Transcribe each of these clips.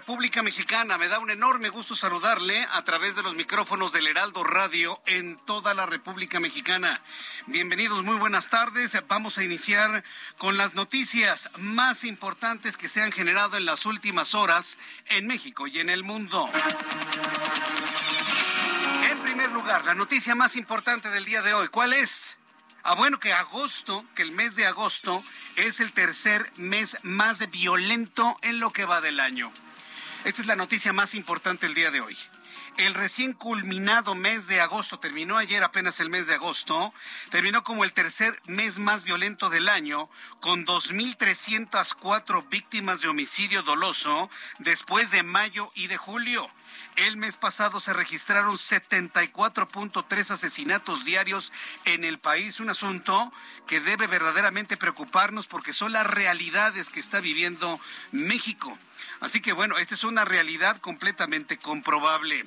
República Mexicana. Me da un enorme gusto saludarle a través de los micrófonos del Heraldo Radio en toda la República Mexicana. Bienvenidos, muy buenas tardes. Vamos a iniciar con las noticias más importantes que se han generado en las últimas horas en México y en el mundo. En primer lugar, la noticia más importante del día de hoy, ¿cuál es? Ah, bueno, que agosto, que el mes de agosto es el tercer mes más violento en lo que va del año. Esta es la noticia más importante el día de hoy. El recién culminado mes de agosto, terminó ayer apenas el mes de agosto, terminó como el tercer mes más violento del año, con 2.304 víctimas de homicidio doloso después de mayo y de julio. El mes pasado se registraron 74.3 asesinatos diarios en el país, un asunto que debe verdaderamente preocuparnos porque son las realidades que está viviendo México. Así que bueno, esta es una realidad completamente comprobable.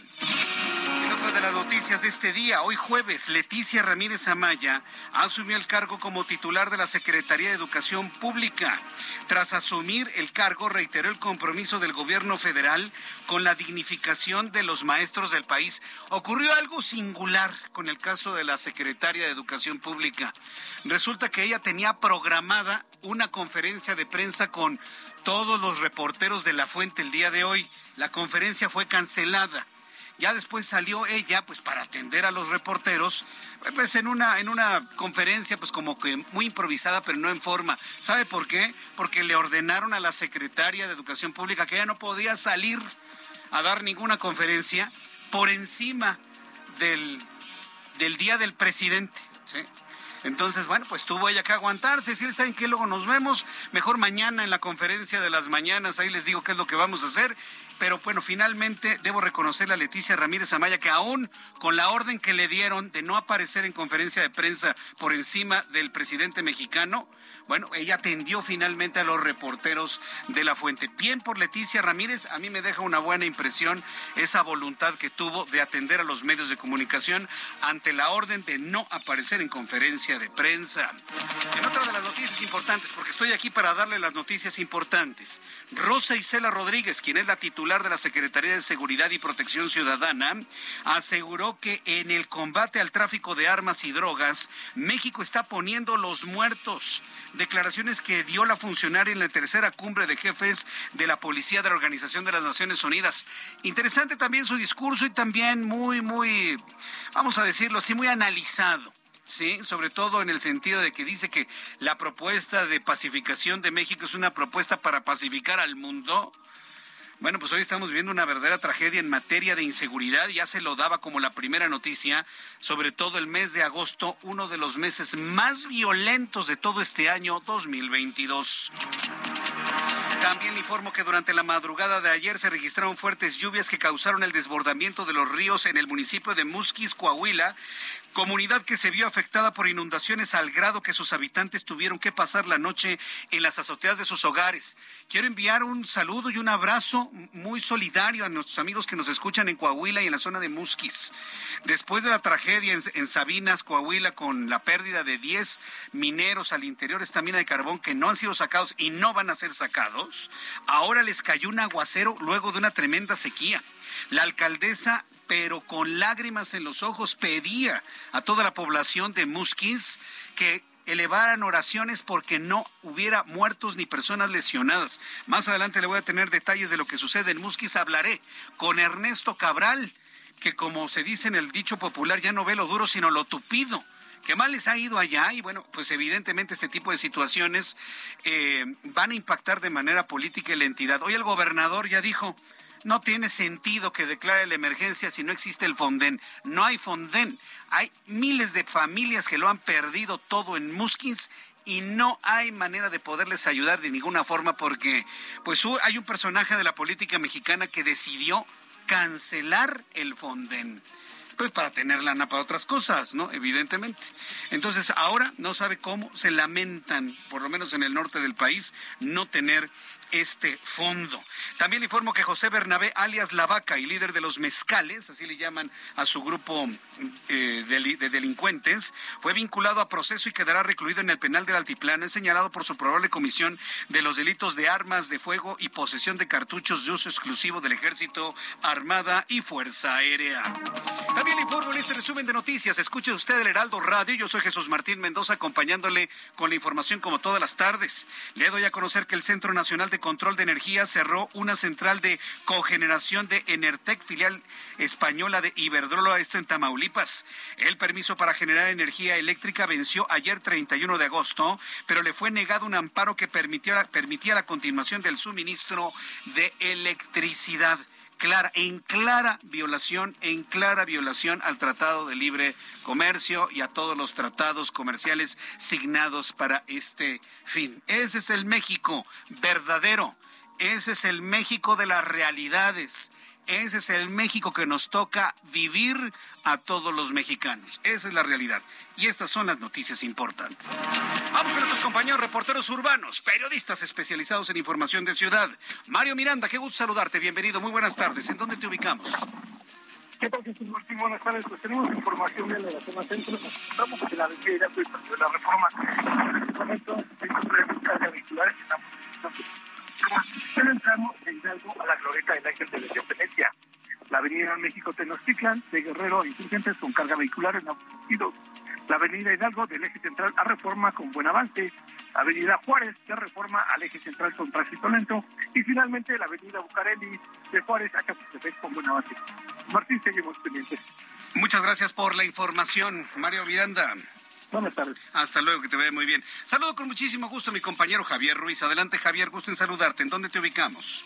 En otra de las noticias de este día, hoy jueves, Leticia Ramírez Amaya asumió el cargo como titular de la Secretaría de Educación Pública. Tras asumir el cargo, reiteró el compromiso del gobierno federal con la dignificación de los maestros del país. Ocurrió algo singular con el caso de la secretaria de Educación Pública. Resulta que ella tenía programada una conferencia de prensa con todos los reporteros de la fuente el día de hoy. La conferencia fue cancelada. Ya después salió ella, pues para atender a los reporteros, pues en una, en una conferencia, pues como que muy improvisada, pero no en forma. ¿Sabe por qué? Porque le ordenaron a la secretaria de Educación Pública que ella no podía salir a dar ninguna conferencia por encima del, del día del presidente. ¿sí? Entonces, bueno, pues tuvo ella que aguantarse, decir, ¿saben qué? Luego nos vemos, mejor mañana en la conferencia de las mañanas, ahí les digo qué es lo que vamos a hacer. Pero bueno, finalmente debo reconocerle a Leticia Ramírez Amaya que aún con la orden que le dieron de no aparecer en conferencia de prensa por encima del presidente mexicano, bueno, ella atendió finalmente a los reporteros de la fuente. Bien por Leticia Ramírez, a mí me deja una buena impresión esa voluntad que tuvo de atender a los medios de comunicación ante la orden de no aparecer en conferencia de prensa. En otra de las noticias importantes, porque estoy aquí para darle las noticias importantes, Rosa Isela Rodríguez, quien es la titular de la Secretaría de Seguridad y Protección Ciudadana, aseguró que en el combate al tráfico de armas y drogas, México está poniendo los muertos declaraciones que dio la funcionaria en la tercera cumbre de jefes de la Policía de la Organización de las Naciones Unidas. Interesante también su discurso y también muy, muy, vamos a decirlo así, muy analizado. Sí, sobre todo en el sentido de que dice que la propuesta de pacificación de México es una propuesta para pacificar al mundo. Bueno, pues hoy estamos viviendo una verdadera tragedia en materia de inseguridad. Ya se lo daba como la primera noticia, sobre todo el mes de agosto, uno de los meses más violentos de todo este año 2022. También informo que durante la madrugada de ayer se registraron fuertes lluvias que causaron el desbordamiento de los ríos en el municipio de Musquis, Coahuila, comunidad que se vio afectada por inundaciones al grado que sus habitantes tuvieron que pasar la noche en las azoteas de sus hogares. Quiero enviar un saludo y un abrazo muy solidario a nuestros amigos que nos escuchan en Coahuila y en la zona de Musquis. Después de la tragedia en, Sabinas, Coahuila, con la pérdida de 10 mineros al interior de esta mina de carbón que no han sido sacados y no van a ser sacados, ahora les cayó un aguacero luego de una tremenda sequía. La alcaldesa pero con lágrimas en los ojos pedía a toda la población de Musquis que elevaran oraciones porque no hubiera muertos ni personas lesionadas. Más adelante le voy a tener detalles de lo que sucede en Musquis. Hablaré con Ernesto Cabral, que como se dice en el dicho popular, ya no ve lo duro sino lo tupido. Que mal les ha ido allá y bueno, pues evidentemente este tipo de situaciones eh, van a impactar de manera política la entidad. Hoy el gobernador ya dijo, no tiene sentido que declare la emergencia si no existe el Fonden. No hay Fonden. Hay miles de familias que lo han perdido todo en Muskins y no hay manera de poderles ayudar de ninguna forma porque pues hay un personaje de la política mexicana que decidió cancelar el Fonden pues para tener lana para otras cosas, ¿no? Evidentemente. Entonces, ahora no sabe cómo se lamentan, por lo menos en el norte del país, no tener este fondo. También informo que José Bernabé, alias La Vaca y líder de los mezcales, así le llaman a su grupo eh, de, delincuentes, fue vinculado a proceso y quedará recluido en el penal del Altiplano. Es señalado por su probable comisión de los delitos de armas de fuego y posesión de cartuchos de uso exclusivo del Ejército, Armada y Fuerza Aérea. También le informo en este resumen de noticias. Escuche usted el Heraldo Radio. Yo soy Jesús Martín Mendoza acompañándole con la información como todas las tardes. Le doy a conocer que el Centro Nacional de Control de Energía cerró una central de cogeneración de Enertec, filial española de Iberdrola, esto en Tamaulipas. El permiso para generar energía eléctrica venció ayer 31 de agosto, pero le fue negado un amparo que permitía, permitía la continuación del suministro de electricidad clara, en clara violación, en clara violación al Tratado de Libre Comercio y a todos los tratados comerciales signados para este fin. Ese es el México verdadero. Ese es el México de las realidades. Ese es el México que nos toca vivir a todos los mexicanos. Esa es la realidad. Y estas son las noticias importantes. Vamos con nuestros compañeros reporteros urbanos, periodistas especializados en información de ciudad. Mario Miranda, qué gusto saludarte. Bienvenido. Muy buenas tardes. ¿En dónde te ubicamos? ¿Qué tal, Jesús Martín? Buenas tardes. Pues tenemos información de la zona centro. Estamos en la avenida de la reforma. En este momento se encuentra en busca de vehiculares. Estamos entramos de Hidalgo a la glorieta del Ángel de la Independencia. La avenida México Tenochtitlan de Guerrero Insurgentes con carga vehicular en ambos sentidos. La avenida Hidalgo del eje central a Reforma con buen avance. Avenida Juárez de Reforma al eje central con tránsito lento. Y finalmente la avenida Bucareli de Juárez a Chapultepec con buen avance. Martín, seguimos pendientes. Muchas gracias por la información, Mario Miranda. Buenas tardes. Hasta luego, que te vea muy bien. Saludo con muchísimo gusto a mi compañero Javier Ruiz. Adelante, Javier, gusto en saludarte. ¿En dónde te ubicamos?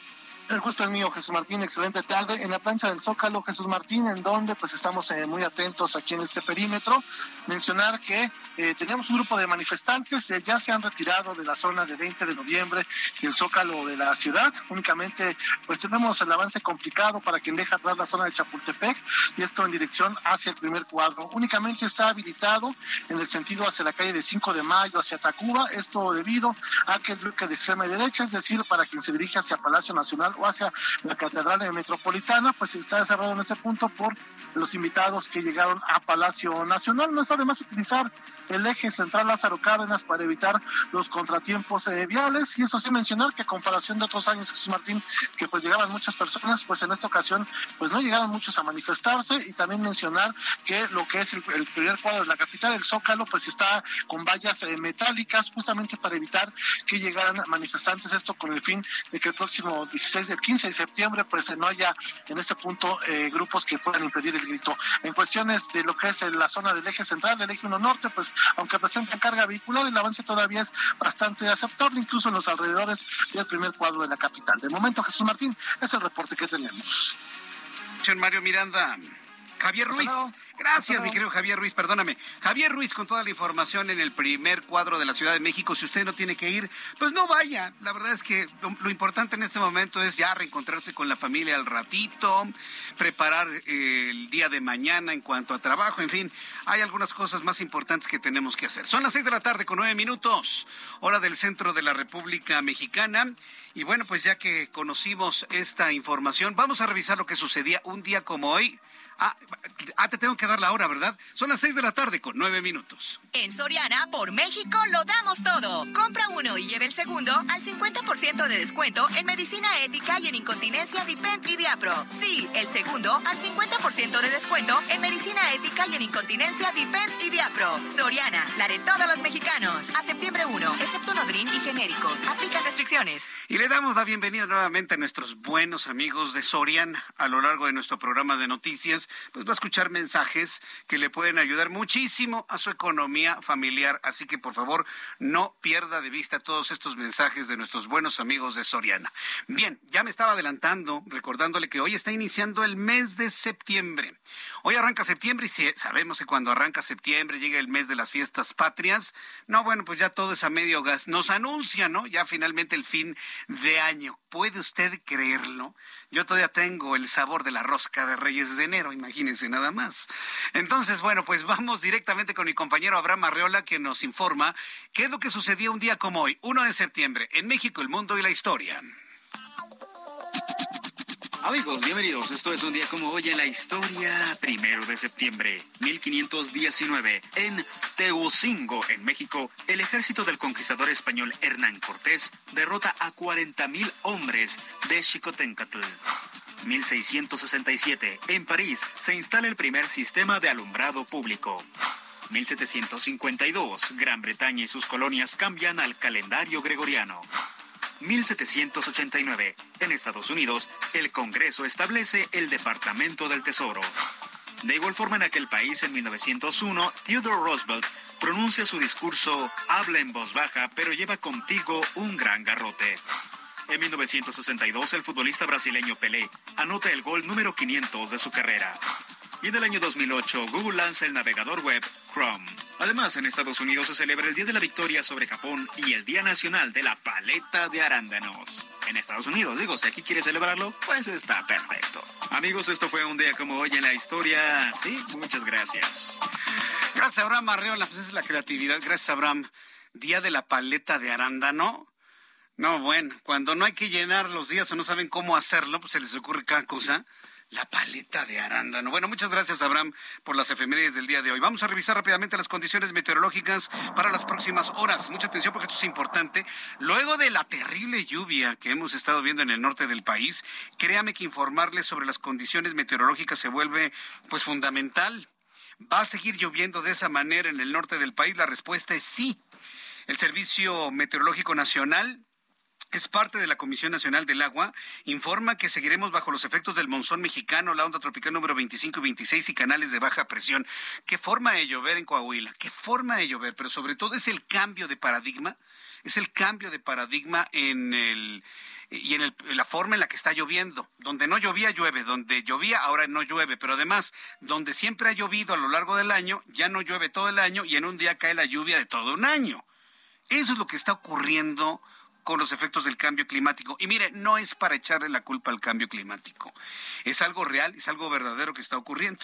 El gusto es mío, Jesús Martín, excelente tarde. En la plancha del Zócalo, Jesús Martín, en donde pues estamos eh, muy atentos aquí en este perímetro. Mencionar que eh, teníamos un grupo de manifestantes, eh, ya se han retirado de la zona de 20 de noviembre y el Zócalo de la ciudad. Únicamente pues tenemos el avance complicado para quien deja atrás la zona de Chapultepec y esto en dirección hacia el primer cuadro. Únicamente está habilitado en el sentido hacia la calle de 5 de Mayo, hacia Tacuba, esto debido a que el bloque de extrema derecha, es decir, para quien se dirige hacia Palacio Nacional o hacia la Catedral Metropolitana, pues está cerrado en ese punto por los invitados que llegaron a Palacio Nacional. No está de más utilizar el eje central Lázaro Cárdenas para evitar los contratiempos eh, viales. Y eso sí mencionar que a comparación de otros años, Jesús Martín, que pues llegaban muchas personas, pues en esta ocasión pues no llegaron muchos a manifestarse. Y también mencionar que lo que es el, primer cuadro de la capital, el Zócalo, pues está con vallas eh, metálicas justamente para evitar que llegaran manifestantes, esto con el fin de que el próximo 16 el 15 de septiembre, pues no haya en este punto eh, grupos que puedan impedir el grito. En cuestiones de lo que es la zona del eje central, del eje 1 norte, pues aunque presentan carga vehicular, el avance todavía es bastante aceptable, incluso en los alrededores del primer cuadro de la capital. De momento, Jesús Martín, es el reporte que tenemos. Mario Miranda. Javier Ruiz. Gracias, mi querido Javier Ruiz, perdóname. Javier Ruiz con toda la información en el primer cuadro de la Ciudad de México. Si usted no tiene que ir, pues no vaya. La verdad es que lo, importante en este momento es ya reencontrarse con la familia al ratito, preparar eh, el día de mañana en cuanto a trabajo, en fin, hay algunas cosas más importantes que tenemos que hacer. Son las seis de la tarde con nueve minutos, hora del centro de la República Mexicana. Y bueno, pues ya que conocimos esta información, vamos a revisar lo que sucedía un día como hoy Ah, ah, te tengo que dar la hora, ¿verdad? Son las seis de la tarde con nueve minutos. En Soriana, por México, lo damos todo. Compra uno y lleve el segundo al 50% de descuento en medicina ética y en incontinencia Dipen y Diapro. Sí, el segundo al 50% de descuento en medicina ética y en incontinencia Dipen y Diapro. Soriana, la de todos los mexicanos. A septiembre 1, excepto Nodrin y genéricos. Aplica restricciones. Y le damos la bienvenida nuevamente a nuestros buenos amigos de Soriana a lo largo de nuestro programa de noticias pues va a escuchar mensajes que le pueden ayudar muchísimo a su economía familiar. Así que por favor no pierda de vista todos estos mensajes de nuestros buenos amigos de Soriana. Bien, ya me estaba adelantando recordándole que hoy está iniciando el mes de septiembre. Hoy arranca septiembre y sabemos que cuando arranca septiembre llega el mes de las fiestas patrias. No, bueno, pues ya todo es a medio gas. Nos anuncia, ¿no? Ya finalmente el fin de año. ¿Puede usted creerlo? Yo todavía tengo el sabor de la rosca de Reyes de enero, imagínense nada más. Entonces, bueno, pues vamos directamente con mi compañero Abraham Arreola, que nos informa qué es lo que sucedió un día como hoy, 1 de septiembre, en México, el mundo y la historia. Amigos, bienvenidos. Esto es un día como hoy en la historia. Primero de septiembre, 1519, en Teocingo, en México, el ejército del conquistador español Hernán Cortés derrota a 40.000 hombres de Xicoténcatl. 1667, en París, se instala el primer sistema de alumbrado público. 1752, Gran Bretaña y sus colonias cambian al calendario gregoriano. 1789. En Estados Unidos, el Congreso establece el Departamento del Tesoro. De igual forma, en aquel país, en 1901, Theodore Roosevelt pronuncia su discurso Habla en voz baja, pero lleva contigo un gran garrote. En 1962, el futbolista brasileño Pelé anota el gol número 500 de su carrera. Y en el año 2008, Google lanza el navegador web Chrome. Además, en Estados Unidos se celebra el Día de la Victoria sobre Japón y el Día Nacional de la Paleta de Arándanos. En Estados Unidos, digo, si aquí quiere celebrarlo, pues está perfecto. Amigos, esto fue un día como hoy en la historia. Sí, muchas gracias. Gracias, Abraham Arreola. Pues es la creatividad. Gracias, Abraham. Día de la Paleta de Arándano. No, bueno, cuando no hay que llenar los días o no saben cómo hacerlo, pues se les ocurre cada cosa la paleta de arándano. Bueno, muchas gracias, Abraham, por las efemérides del día de hoy. Vamos a revisar rápidamente las condiciones meteorológicas para las próximas horas. Mucha atención porque esto es importante. Luego de la terrible lluvia que hemos estado viendo en el norte del país, créame que informarles sobre las condiciones meteorológicas se vuelve pues fundamental. ¿Va a seguir lloviendo de esa manera en el norte del país? La respuesta es sí. El Servicio Meteorológico Nacional es parte de la Comisión Nacional del Agua, informa que seguiremos bajo los efectos del monzón mexicano, la onda tropical número 25 y 26 y canales de baja presión. ¿Qué forma de llover en Coahuila? ¿Qué forma de llover? Pero sobre todo es el cambio de paradigma, es el cambio de paradigma en el y en, la forma en la que está lloviendo. Donde no llovía, llueve. Donde llovía, ahora no llueve. Pero además, donde siempre ha llovido a lo largo del año, ya no llueve todo el año y en un día cae la lluvia de todo un año. Eso es lo que está ocurriendo con los efectos del cambio climático. Y mire, no es para echarle la culpa al cambio climático. Es algo real, es algo verdadero que está ocurriendo.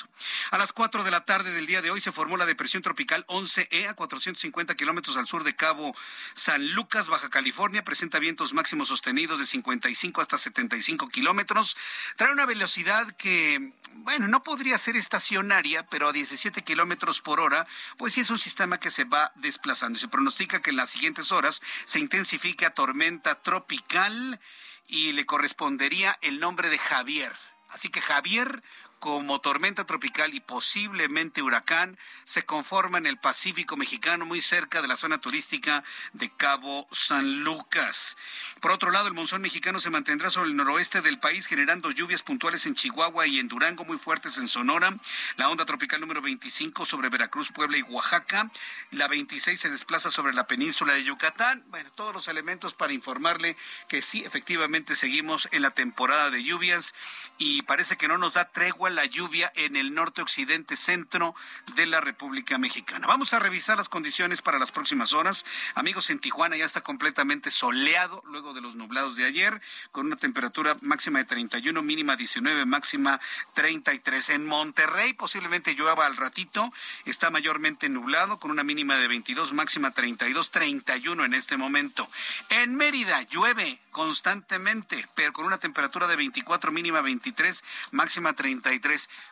A las 4 de la tarde del día de hoy se formó la depresión tropical 11E a 450 kilómetros al sur de Cabo San Lucas, Baja California. Presenta vientos máximos sostenidos de 55 hasta 75 kilómetros. Trae una velocidad que, bueno, no podría ser estacionaria, pero a 17 kilómetros por hora, pues sí es un sistema que se va desplazando. Se pronostica que en las siguientes horas se intensifique a tormenta tropical y le correspondería el nombre de Javier. Así que Javier como tormenta tropical y posiblemente huracán se conforma en el Pacífico mexicano, muy cerca de la zona turística de Cabo San Lucas. Por otro lado, el monzón mexicano se mantendrá sobre el noroeste del país, generando lluvias puntuales en Chihuahua y en Durango, muy fuertes en Sonora. La onda tropical número 25 sobre Veracruz, Puebla y Oaxaca. La 26 se desplaza sobre la península de Yucatán. Bueno, todos los elementos para informarle que sí, efectivamente seguimos en la temporada de lluvias y parece que no nos da tregua la lluvia en el norte occidente centro de la República Mexicana. Vamos a revisar las condiciones para las próximas horas. Amigos, en Tijuana ya está completamente soleado luego de los nublados de ayer, con una temperatura máxima de 31, mínima 19, máxima 33. En Monterrey posiblemente llueva al ratito, está mayormente nublado con una mínima de 22, máxima 32, 31 en este momento. En Mérida llueve constantemente, pero con una temperatura de 24, mínima 23, máxima 33.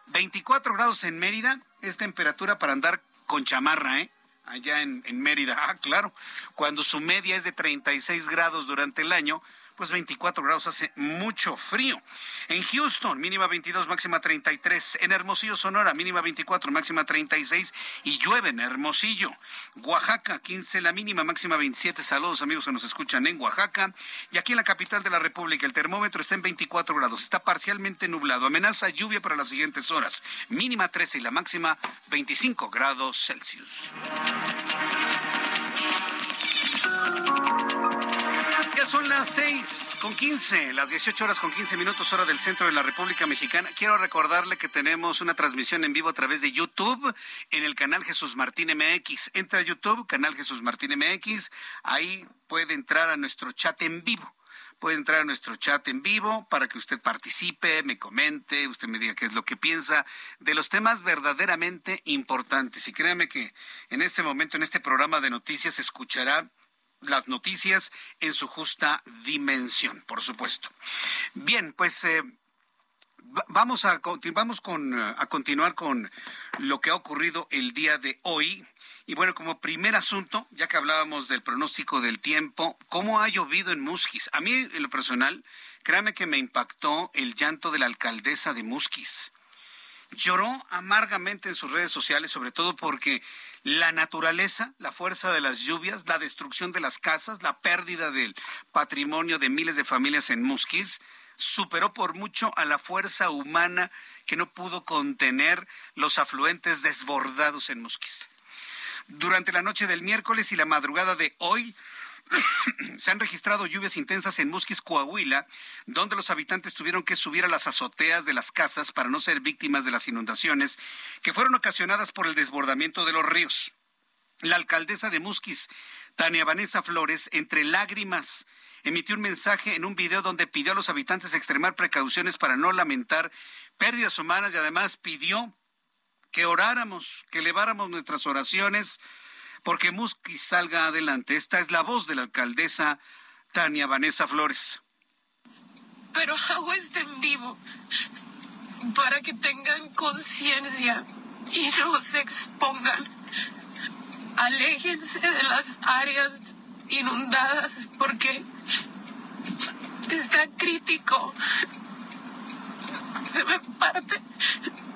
24 grados en Mérida es temperatura para andar con chamarra, ¿eh? Allá en, en Mérida. Ah, claro. Cuando su media es de 36 grados durante el año, pues 24 grados hace mucho frío. En Houston, mínima 22, máxima 33. En Hermosillo, Sonora, mínima 24, máxima 36 y llueve en Hermosillo. Oaxaca, 15 la mínima, máxima 27. Saludos amigos que nos escuchan en Oaxaca. Y aquí en la capital de la República, el termómetro está en 24 grados. Está parcialmente nublado. Amenaza lluvia para las siguientes horas. Mínima 13 y la máxima 25 grados Celsius son las seis con quince, las 18 horas con 15 minutos hora del centro de la República Mexicana. Quiero recordarle que tenemos una transmisión en vivo a través de YouTube en el canal Jesús Martín MX. Entra a YouTube, canal Jesús Martín MX, ahí puede entrar a nuestro chat en vivo puede entrar a nuestro chat en vivo para que usted participe, me comente, usted me diga qué es lo que piensa de los temas verdaderamente importantes. Y créame que en este momento, en este programa de noticias, escuchará las noticias en su justa dimensión, por supuesto. Bien, pues eh, vamos, a, vamos con, a continuar con lo que ha ocurrido el día de hoy. Y bueno, como primer asunto, ya que hablábamos del pronóstico del tiempo, ¿cómo ha llovido en Musquis? A mí, en lo personal, créame que me impactó el llanto de la alcaldesa de Musquis. Lloró amargamente en sus redes sociales, sobre todo porque la naturaleza, la fuerza de las lluvias, la destrucción de las casas, la pérdida del patrimonio de miles de familias en Musquis, superó por mucho a la fuerza humana que no pudo contener los afluentes desbordados en Musquis. Durante la noche del miércoles y la madrugada de hoy, se han registrado lluvias intensas en Musquis, Coahuila, donde los habitantes tuvieron que subir a las azoteas de las casas para no ser víctimas de las inundaciones que fueron ocasionadas por el desbordamiento de los ríos. La alcaldesa de Musquis, Tania Vanessa Flores, entre lágrimas, emitió un mensaje en un video donde pidió a los habitantes extremar precauciones para no lamentar pérdidas humanas y además pidió que oráramos, que eleváramos nuestras oraciones porque Musquis salga adelante. Esta es la voz de la alcaldesa Tania Vanessa Flores. Pero hago este en vivo para que tengan conciencia y no se expongan. Aléjense de las áreas inundadas porque está crítico. Se me parte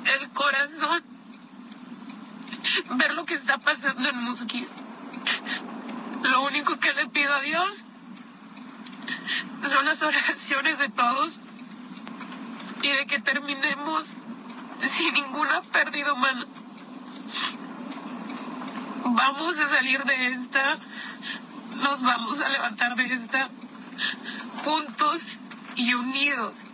el corazón ver lo que está pasando en Musquis. Lo único que le pido a Dios son las oraciones de todos y de que terminemos sin ninguna pérdida humana. Vamos a salir de esta, nos vamos a levantar de esta juntos y unidos.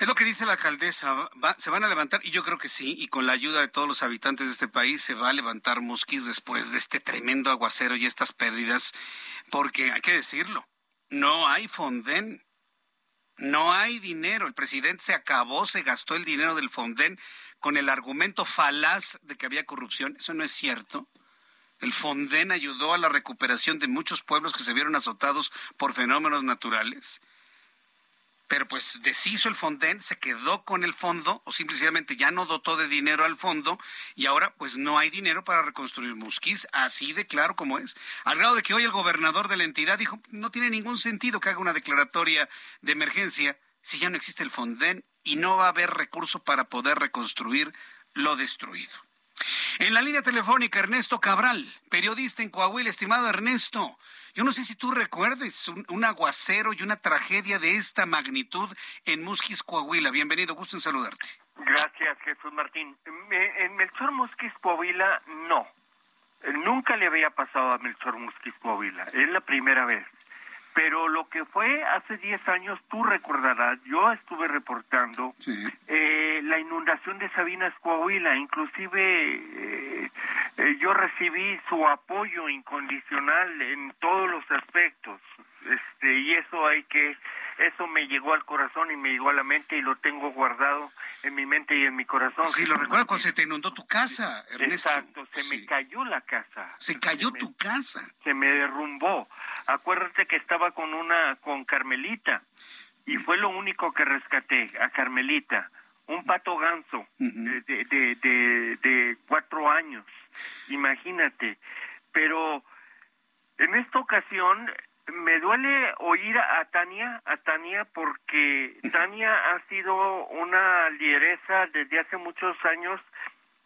Es lo que dice la alcaldesa, se van a levantar, y yo creo que sí, y con la ayuda de todos los habitantes de este país se va a levantar Musquis después de este tremendo aguacero y estas pérdidas, porque hay que decirlo, no hay Fonden, no hay dinero, el presidente se acabó, se gastó el dinero del Fonden con el argumento falaz de que había corrupción, eso no es cierto. El Fonden ayudó a la recuperación de muchos pueblos que se vieron azotados por fenómenos naturales pero pues deshizo el Fonden, se quedó con el fondo o simplemente ya no dotó de dinero al fondo y ahora pues no hay dinero para reconstruir Musquis, así de claro como es. Al grado de que hoy el gobernador de la entidad dijo, no tiene ningún sentido que haga una declaratoria de emergencia si ya no existe el Fonden y no va a haber recurso para poder reconstruir lo destruido. En la línea telefónica, Ernesto Cabral, periodista en Coahuila. Estimado Ernesto, yo no sé si tú recuerdes un, aguacero y una tragedia de esta magnitud en Musquis, Coahuila. Bienvenido, gusto en saludarte. Gracias, Jesús Martín. En Melchor Musquis, Coahuila, no. Nunca le había pasado a Melchor Musquis, Coahuila. Es la primera vez. Pero lo que fue hace 10 años, tú recordarás, yo estuve reportando eh, la inundación de Sabinas Coahuila, inclusive eh, eh, yo recibí su apoyo incondicional en todos los aspectos, este, y eso hay que, eso me llegó al corazón y me llegó a la mente y lo tengo guardado en mi mente y en mi corazón. Sí, lo recuerdo cuando se te inundó tu casa, Ernesto. Exacto, se me cayó la casa. Se cayó tu casa. Se me derrumbó. Acuérdate que estaba con una, con Carmelita, y fue lo único que rescaté, a Carmelita. Un pato ganso de, de, de, de cuatro años, imagínate. Pero en esta ocasión me duele oír a Tania, a Tania, porque Tania ha sido una lideresa desde hace muchos años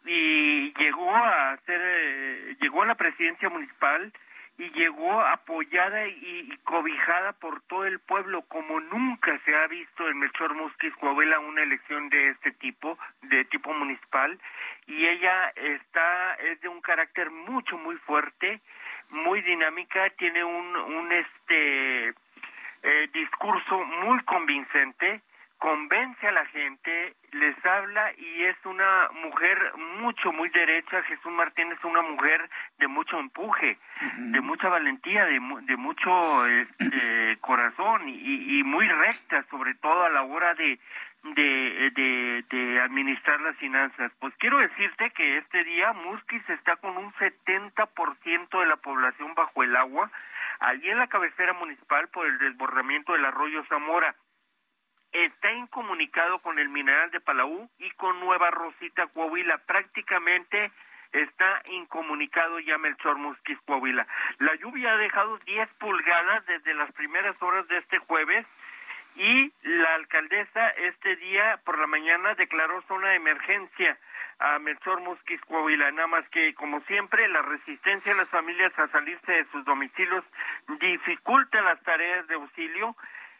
y llegó a ser, eh, llegó a la presidencia municipal y llegó apoyada y, cobijada por todo el pueblo como nunca se ha visto en Melchor Musquiz Coahuila una elección de este tipo, de tipo municipal. Y ella está es de un carácter mucho muy fuerte, muy dinámica, tiene un un este eh, discurso muy convincente convence a la gente, les habla y es una mujer mucho, muy derecha. Jesús Martín es una mujer de mucho empuje, de mucha valentía, de, de mucho este, corazón y, y, muy recta, sobre todo a la hora de, de, de, de, administrar las finanzas. Pues quiero decirte que este día Musquis está con un 70% de la población bajo el agua, allí en la cabecera municipal por el desbordamiento del arroyo Zamora está incomunicado con el mineral de Palau y con Nueva Rosita Coahuila. Prácticamente está incomunicado ya Melchor Musquiz Coahuila. La lluvia ha dejado 10 pulgadas desde las primeras horas de este jueves y la alcaldesa este día por la mañana declaró zona de emergencia a Melchor Musquiz Coahuila, nada más que como siempre la resistencia de las familias a salirse de sus domicilios dificulta las tareas de auxilio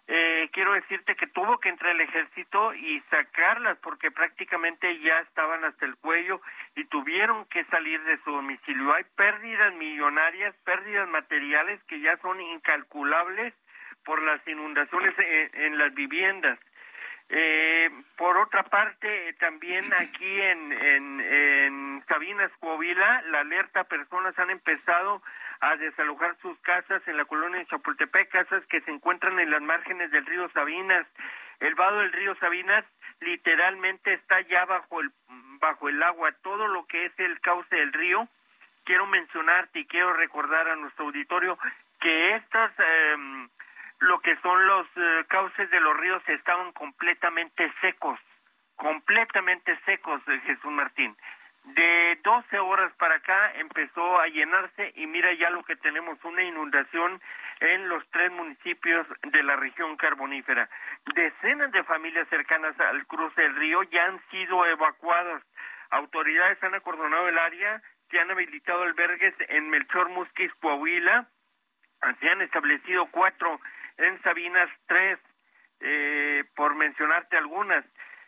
eh, quiero decirte que tuvo que entrar el ejército y sacarlas porque prácticamente ya estaban hasta el cuello y tuvieron que salir de su domicilio. Hay pérdidas millonarias, pérdidas materiales que ya son incalculables por las inundaciones en, las viviendas. Eh, por otra parte, también aquí en, en, en Sabinas Coahuila, la alerta personas han empezado a desalojar sus casas en la colonia de Chapultepec, casas que se encuentran en las márgenes del río Sabinas. El vado del río Sabinas literalmente está ya bajo el bajo el agua, todo lo que es el cauce del río. Quiero mencionarte y quiero recordar a nuestro auditorio que estas em, lo que son los eh, cauces de los ríos estaban completamente secos, completamente secos, de Jesús Martín. De 12 horas para acá empezó a llenarse y mira ya lo que tenemos, una inundación en los tres municipios de la región carbonífera. Decenas de familias cercanas al cruce del río ya han sido evacuadas. Autoridades han acordonado el área, se han habilitado albergues en Melchor Musquis, Coahuila, se han establecido cuatro en Sabinas, tres, eh, por mencionarte algunas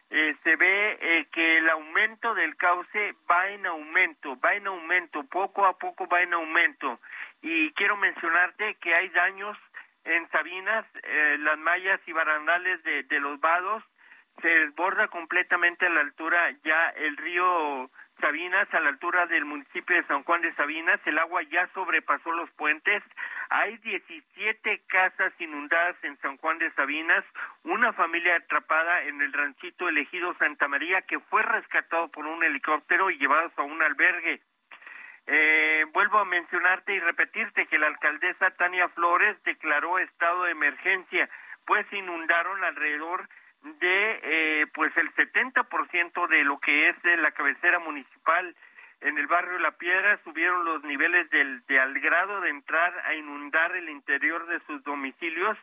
eh, se ve eh, que el aumento del cauce va en aumento, va en aumento, poco a poco va en aumento. Y quiero mencionarte que hay daños en Sabinas, eh, las mallas y barandales de los vados, se desborda completamente a la altura ya el río Sabinas, a la altura del municipio de San Juan de Sabinas, el agua ya sobrepasó los puentes. Hay 17 casas inundadas en San Juan de Sabinas, una familia atrapada en el ranchito elegido Santa María que fue rescatado por un helicóptero y llevado a un albergue. Eh, vuelvo a mencionarte y repetirte que la alcaldesa Tania Flores declaró estado de emergencia, pues inundaron alrededor de eh, pues el 70% de lo que es la cabecera municipal en el barrio La Piedra subieron los niveles del, de al grado de entrar a inundar el interior de sus domicilios.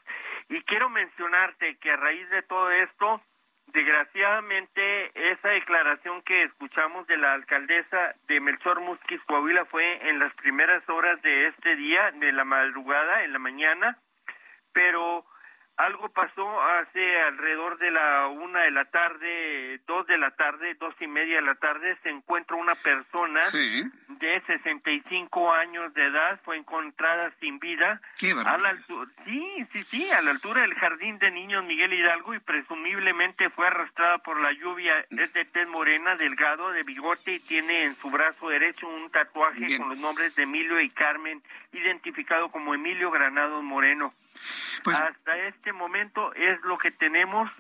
Y quiero mencionarte que a raíz de todo esto desgraciadamente esa declaración que escuchamos de la alcaldesa de Melchor Musquiz Coahuila fue en las primeras horas de este día de la madrugada en la mañana. Pero algo pasó hace alrededor de la una de la tarde, dos de la tarde, dos y media de la tarde, se encuentra una persona de 65 años de edad, fue encontrada sin vida. A la altura, sí, sí, sí, a la altura del jardín de niños Miguel Hidalgo y presumiblemente fue arrastrada por la lluvia. Es de tez morena, delgado, de bigote y tiene en su brazo derecho un tatuaje con los nombres de Emilio y Carmen, identificado como Emilio Granado Moreno. Pues Hasta este momento es lo que tenemos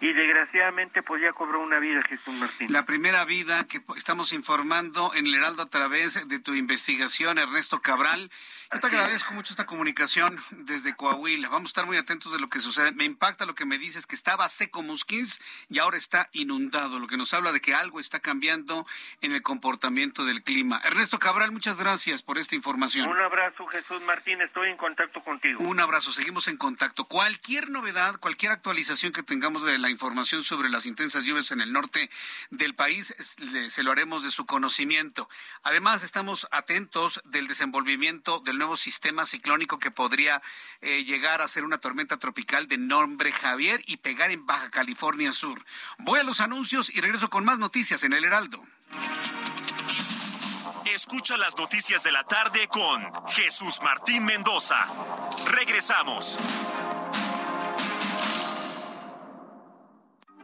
y desgraciadamente pues ya cobró una vida Jesús Martín. La primera vida que estamos informando en el Heraldo a través de tu investigación, Ernesto Cabral. Yo te agradezco mucho esta comunicación desde Coahuila. Vamos a estar muy atentos de lo que sucede. Me impacta lo que me dices que estaba seco Muskins y ahora está inundado, lo que nos habla de que algo está cambiando en el comportamiento del clima. Ernesto Cabral, muchas gracias por esta información. Un abrazo Jesús Martín, estoy en contacto contigo. Un abrazo, seguimos en contacto. Cualquier novedad, cualquier actualización que tengamos de la información sobre las intensas lluvias en el norte del país, se lo haremos de su conocimiento. Además, estamos atentos del desenvolvimiento del nuevo sistema ciclónico que podría eh, llegar a ser una tormenta tropical de nombre Javier y pegar en Baja California Sur. Voy a los anuncios y regreso con más noticias en el Heraldo. Escucha las noticias de la tarde con Jesús Martín Mendoza. Regresamos.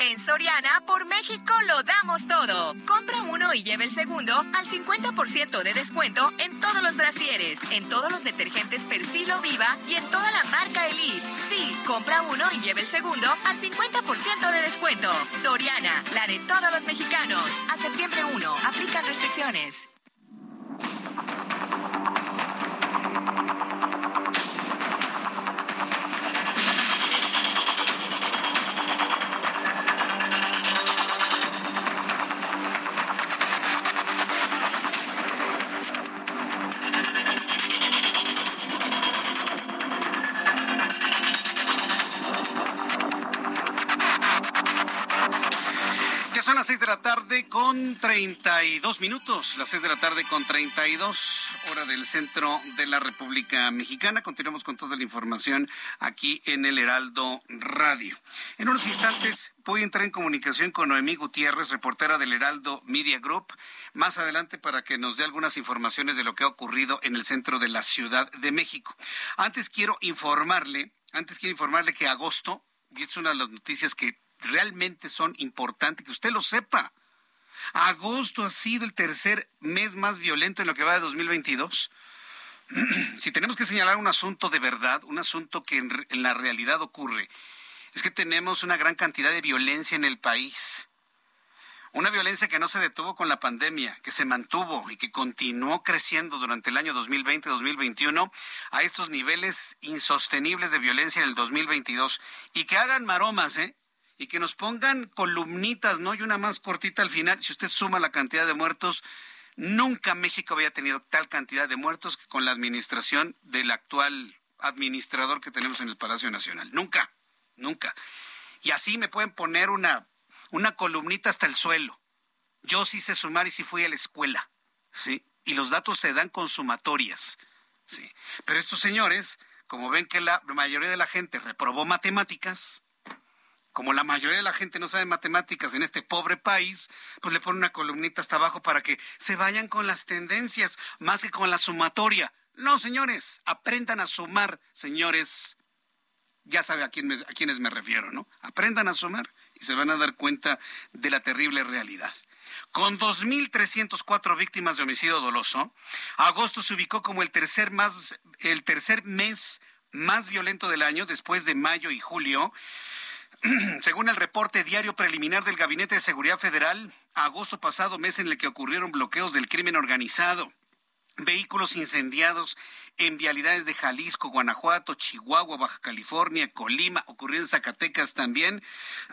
En Soriana, por México lo damos todo. Compra uno y lleve el segundo al 50% de descuento en todos los brasieres, en todos los detergentes Persilo Viva y en toda la marca Elite. Sí, compra uno y lleve el segundo al 50% de descuento. Soriana, la de todos los mexicanos. A septiembre 1, aplican restricciones. Con 32 minutos, las 6 de la tarde con 32, hora del centro de la República Mexicana. Continuamos con toda la información aquí en el Heraldo Radio. En unos instantes voy a entrar en comunicación con Noemí Gutiérrez, reportera del Heraldo Media Group, más adelante para que nos dé algunas informaciones de lo que ha ocurrido en el centro de la Ciudad de México. Antes quiero informarle, antes quiero informarle que agosto, y es una de las noticias que realmente son importantes, que usted lo sepa. Agosto ha sido el tercer mes más violento en lo que va de 2022. si tenemos que señalar un asunto de verdad, un asunto que en, la realidad ocurre, es que tenemos una gran cantidad de violencia en el país. Una violencia que no se detuvo con la pandemia, que se mantuvo y que continuó creciendo durante el año 2020-2021 a estos niveles insostenibles de violencia en el 2022. Y que hagan maromas, ¿eh? Y que nos pongan columnitas, ¿no? Y una más cortita al final. Si usted suma la cantidad de muertos, Nunca México había tenido tal cantidad de muertos con la administración del actual administrador que tenemos en el Palacio Nacional. Nunca, nunca. Y así me pueden poner una, una columnita hasta el suelo. Yo sí sé sumar y sí fui a la escuela, ¿sí? Y los datos se dan con sumatorias, ¿sí? Pero estos señores, como ven que la mayoría de la gente reprobó matemáticas, como la mayoría de la gente no sabe matemáticas en este pobre país, pues le ponen una columnita hasta abajo para que se vayan con las tendencias más que con la sumatoria. No, señores, aprendan a sumar, señores. Ya sabe a, quién a quiénes me refiero, ¿no? Aprendan a sumar y se van a dar cuenta de la terrible realidad. Con 2.304 víctimas de homicidio doloso, agosto se ubicó como el tercer, más, el tercer mes más violento del año después de mayo y julio. Según el reporte diario preliminar del Gabinete de Seguridad Federal, agosto pasado, mes en el que ocurrieron bloqueos del crimen organizado vehículos incendiados en vialidades de Jalisco, Guanajuato, Chihuahua, Baja California, Colima, ocurrió en Zacatecas también.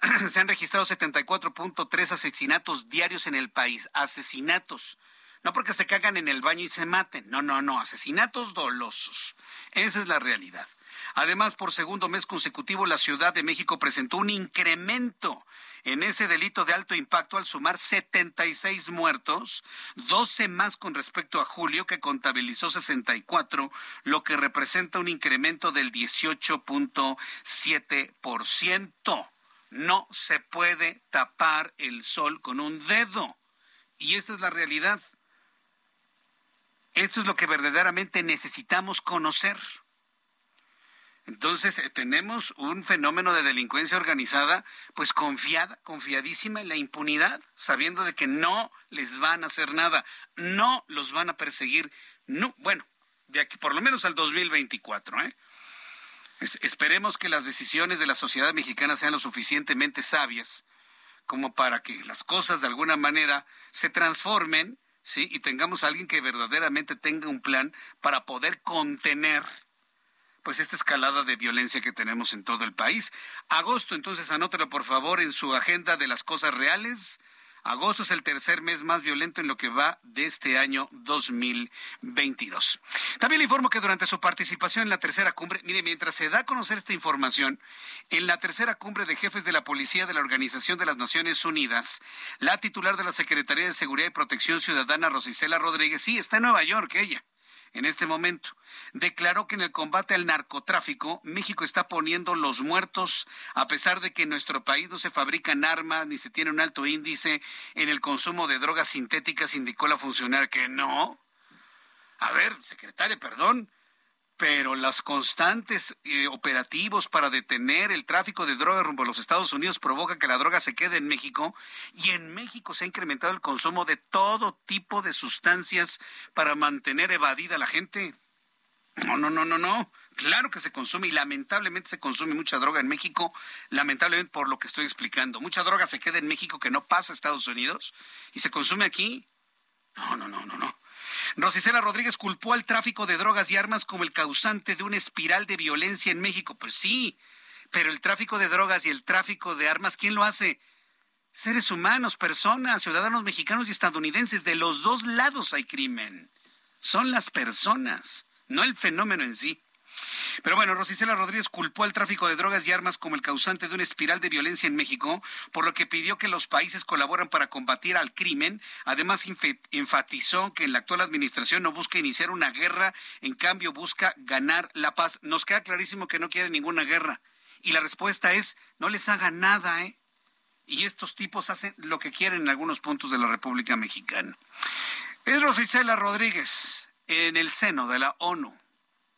Se han registrado 74.3 asesinatos diarios en el país. Asesinatos. No porque se cagan en el baño y se maten. No, no, no. Asesinatos dolosos. Esa es la realidad. Además, por segundo mes consecutivo, la Ciudad de México presentó un incremento en ese delito de alto impacto al sumar 76 muertos, 12 más con respecto a julio, que contabilizó 64, lo que representa un incremento del 18.7%. No se puede tapar el sol con un dedo. Y esta es la realidad. Esto es lo que verdaderamente necesitamos conocer. Entonces eh, tenemos un fenómeno de delincuencia organizada, pues confiada, confiadísima en la impunidad, sabiendo de que no les van a hacer nada, no los van a perseguir, no, bueno, de aquí por lo menos al 2024, ¿eh? esperemos que las decisiones de la sociedad mexicana sean lo suficientemente sabias como para que las cosas de alguna manera se transformen, ¿sí? Y tengamos a alguien que verdaderamente tenga un plan para poder contener pues esta escalada de violencia que tenemos en todo el país. Agosto, entonces anótelo por favor en su agenda de las cosas reales. Agosto es el tercer mes más violento en lo que va de este año 2022. También le informo que durante su participación en la tercera cumbre, mire, mientras se da a conocer esta información, en la tercera cumbre de jefes de la policía de la Organización de las Naciones Unidas, la titular de la Secretaría de Seguridad y Protección Ciudadana, Rosicela Rodríguez, sí, está en Nueva York ella en este momento. Declaró que en el combate al narcotráfico, México está poniendo los muertos, a pesar de que en nuestro país no se fabrican armas ni se tiene un alto índice en el consumo de drogas sintéticas, indicó la funcionaria que no. A ver, secretaria, perdón, pero los constantes eh, operativos para detener el tráfico de drogas rumbo a los Estados Unidos provoca que la droga se quede en México y en México se ha incrementado el consumo de todo tipo de sustancias para mantener evadida a la gente. No, no, no, no, no. Claro que se consume y lamentablemente se consume mucha droga en México, lamentablemente por lo que estoy explicando. Mucha droga se queda en México que no pasa a Estados Unidos y se consume aquí. No, no, no, no, no. Rosicela Rodríguez culpó al tráfico de drogas y armas como el causante de una espiral de violencia en México. Pues sí, pero el tráfico de drogas y el tráfico de armas, ¿quién lo hace? Seres humanos, personas, ciudadanos mexicanos y estadounidenses. De los dos lados hay crimen. Son las personas, no el fenómeno en sí. Pero bueno, Rosicela Rodríguez culpó al tráfico de drogas y armas como el causante de una espiral de violencia en México, por lo que pidió que los países colaboren para combatir al crimen. Además, enfatizó que en la actual administración no busca iniciar una guerra, en cambio busca ganar la paz. Nos queda clarísimo que no quiere ninguna guerra. Y la respuesta es, no les haga nada, ¿eh? Y estos tipos hacen lo que quieren en algunos puntos de la República Mexicana. Es Rosicela Rodríguez en el seno de la ONU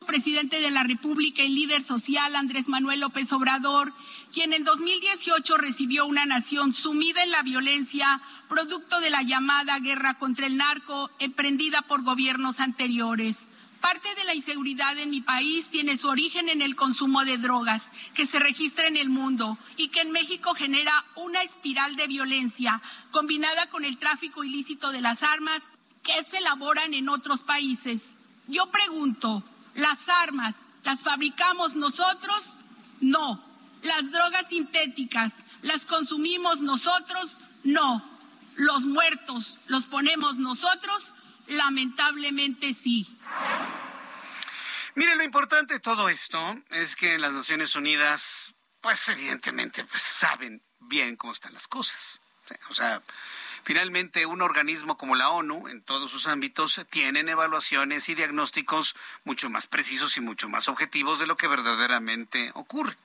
presidente de la República y líder social Andrés Manuel López Obrador, quien en 2018 recibió una nación sumida en la violencia producto de la llamada guerra contra el narco emprendida por gobiernos anteriores. Parte de la inseguridad en mi país tiene su origen en el consumo de drogas que se registra en el mundo y que en México genera una espiral de violencia combinada con el tráfico ilícito de las armas que se elaboran en otros países. Yo pregunto, ¿Las armas las fabricamos nosotros? No. ¿Las drogas sintéticas las consumimos nosotros? No. ¿Los muertos los ponemos nosotros? Lamentablemente sí. Mire, lo importante de todo esto es que las Naciones Unidas, pues evidentemente, pues, saben bien cómo están las cosas. O sea, finalmente un organismo como la ONU, en todos sus ámbitos, tienen evaluaciones y diagnósticos mucho más precisos y mucho más objetivos de lo que verdaderamente ocurre.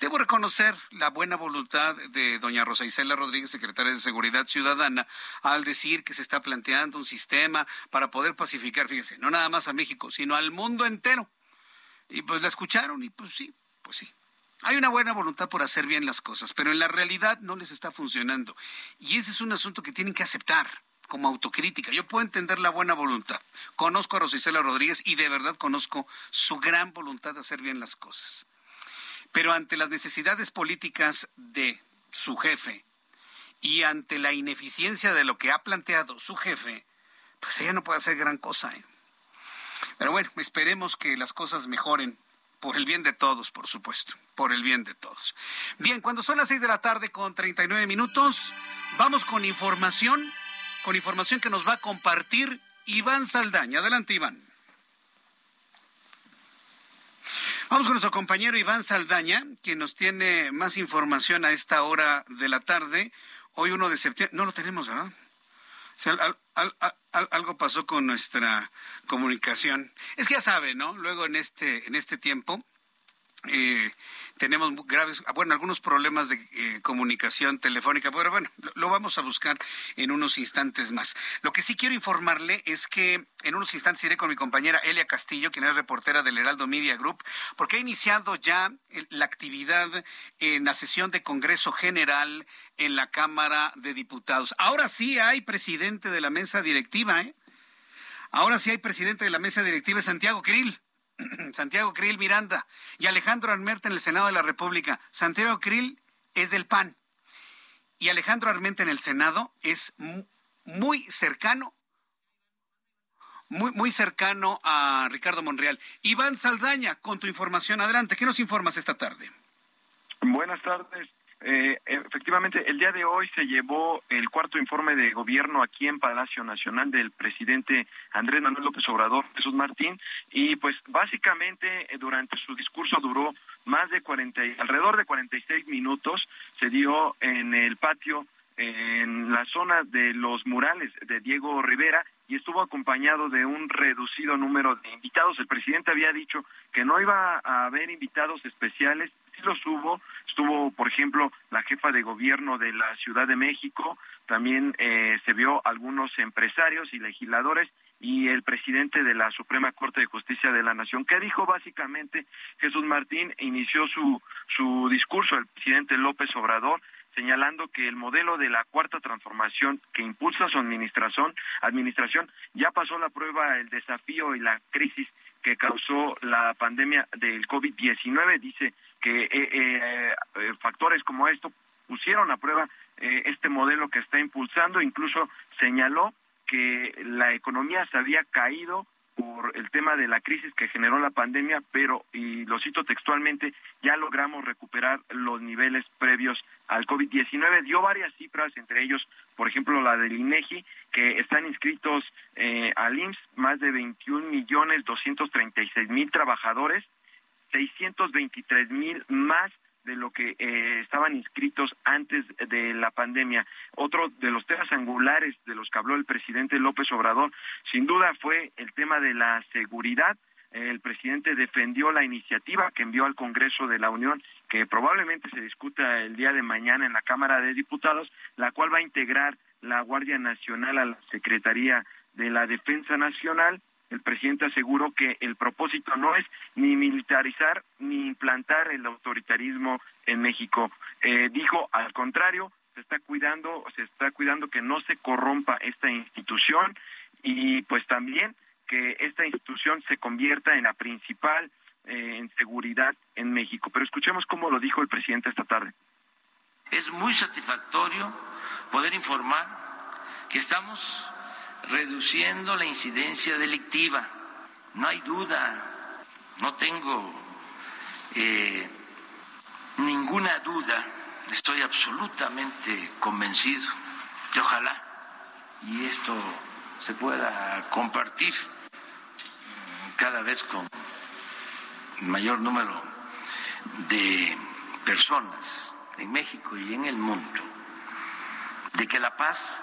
Debo reconocer la buena voluntad de doña Rosa Isela Rodríguez, secretaria de Seguridad Ciudadana, al decir que se está planteando un sistema para poder pacificar, fíjese, no nada más a México, sino al mundo entero. Y pues la escucharon y pues sí, pues sí. Hay una buena voluntad por hacer bien las cosas, pero en la realidad no les está funcionando. Y ese es un asunto que tienen que aceptar como autocrítica. Yo puedo entender la buena voluntad. Conozco a Rosicela Rodríguez y de verdad conozco su gran voluntad de hacer bien las cosas. Pero ante las necesidades políticas de su jefe y ante la ineficiencia de lo que ha planteado su jefe, pues ella no puede hacer gran cosa. ¿eh? Pero bueno, esperemos que las cosas mejoren por el bien de todos, por supuesto, por el bien de todos. Bien, cuando son las seis de la tarde con 39 minutos, vamos con información, con información que nos va a compartir Iván Saldaña. Adelante, Iván. Vamos con nuestro compañero Iván Saldaña, quien nos tiene más información a esta hora de la tarde. Hoy 1 de septiembre. No lo tenemos, ¿verdad? Algo pasó con nuestra comunicación. Es que ya sabe, ¿no? Luego en este, en este tiempo eh, tenemos graves, bueno, algunos problemas de eh, comunicación telefónica, pero bueno, lo, vamos a buscar en unos instantes más. Lo que sí quiero informarle es que en unos instantes iré con mi compañera Elia Castillo, quien es reportera del Heraldo Media Group, porque ha iniciado ya la actividad en la sesión de Congreso General en la Cámara de Diputados. Ahora sí hay presidente de la mesa directiva, ¿eh? Ahora sí hay presidente de la mesa directiva, Santiago Krill. Santiago Krill Miranda y Alejandro Armenta en el Senado de la República. Santiago Krill es del PAN y Alejandro Armenta en el Senado es muy cercano, muy, muy cercano a Ricardo Monreal. Iván Saldaña, con tu información, adelante, ¿qué nos informas esta tarde? Buenas tardes. Eh, efectivamente, el día de hoy se llevó el cuarto informe de gobierno aquí en Palacio Nacional del presidente Andrés Manuel López Obrador, Jesús Martín, y pues básicamente eh, durante su discurso duró más de 40, alrededor de 46 minutos, se dio en el patio en la zona de los murales de Diego Rivera y estuvo acompañado de un reducido número de invitados. El presidente había dicho que no iba a haber invitados especiales, sí los hubo, estuvo, por ejemplo, la jefa de gobierno de la Ciudad de México, también eh, se vio algunos empresarios y legisladores y el presidente de la Suprema Corte de Justicia de la Nación, que dijo básicamente Jesús Martín inició su, su discurso, el presidente López Obrador, señalando que el modelo de la cuarta transformación que impulsa su administración, administración ya pasó la prueba, el desafío y la crisis que causó la pandemia del COVID-19. Dice que eh, eh, eh, factores como esto pusieron a prueba este modelo que está impulsando, incluso señaló que la economía se había caído por el tema de la crisis que generó la pandemia, pero, y lo cito textualmente, ya logramos recuperar los niveles previos al COVID-19. Dio varias cifras, entre ellos, por ejemplo, la del INEGI, que están inscritos eh, al IMSS más de 21 millones 236 mil trabajadores, 623 mil más de lo que eh, estaban inscritos antes de la pandemia. Otro de los temas angulares de los que habló el presidente López Obrador, sin duda, fue el tema de la seguridad. El presidente defendió la iniciativa que envió al Congreso de la Unión, que probablemente se discuta el día de mañana en la Cámara de Diputados, la cual va a integrar la Guardia Nacional a la Secretaría de la Defensa Nacional el presidente aseguró que el propósito no es ni militarizar ni implantar el autoritarismo en México. Eh, dijo, al contrario, se está cuidando, se está cuidando que no se corrompa esta institución y pues también que esta institución se convierta en la principal eh, en seguridad en México. Pero escuchemos cómo lo dijo el presidente esta tarde. Es muy satisfactorio poder informar que estamos reduciendo la incidencia delictiva. No hay duda, no tengo eh, ninguna duda, estoy absolutamente convencido que ojalá y esto se pueda compartir cada vez con mayor número de personas en México y en el mundo, de que la paz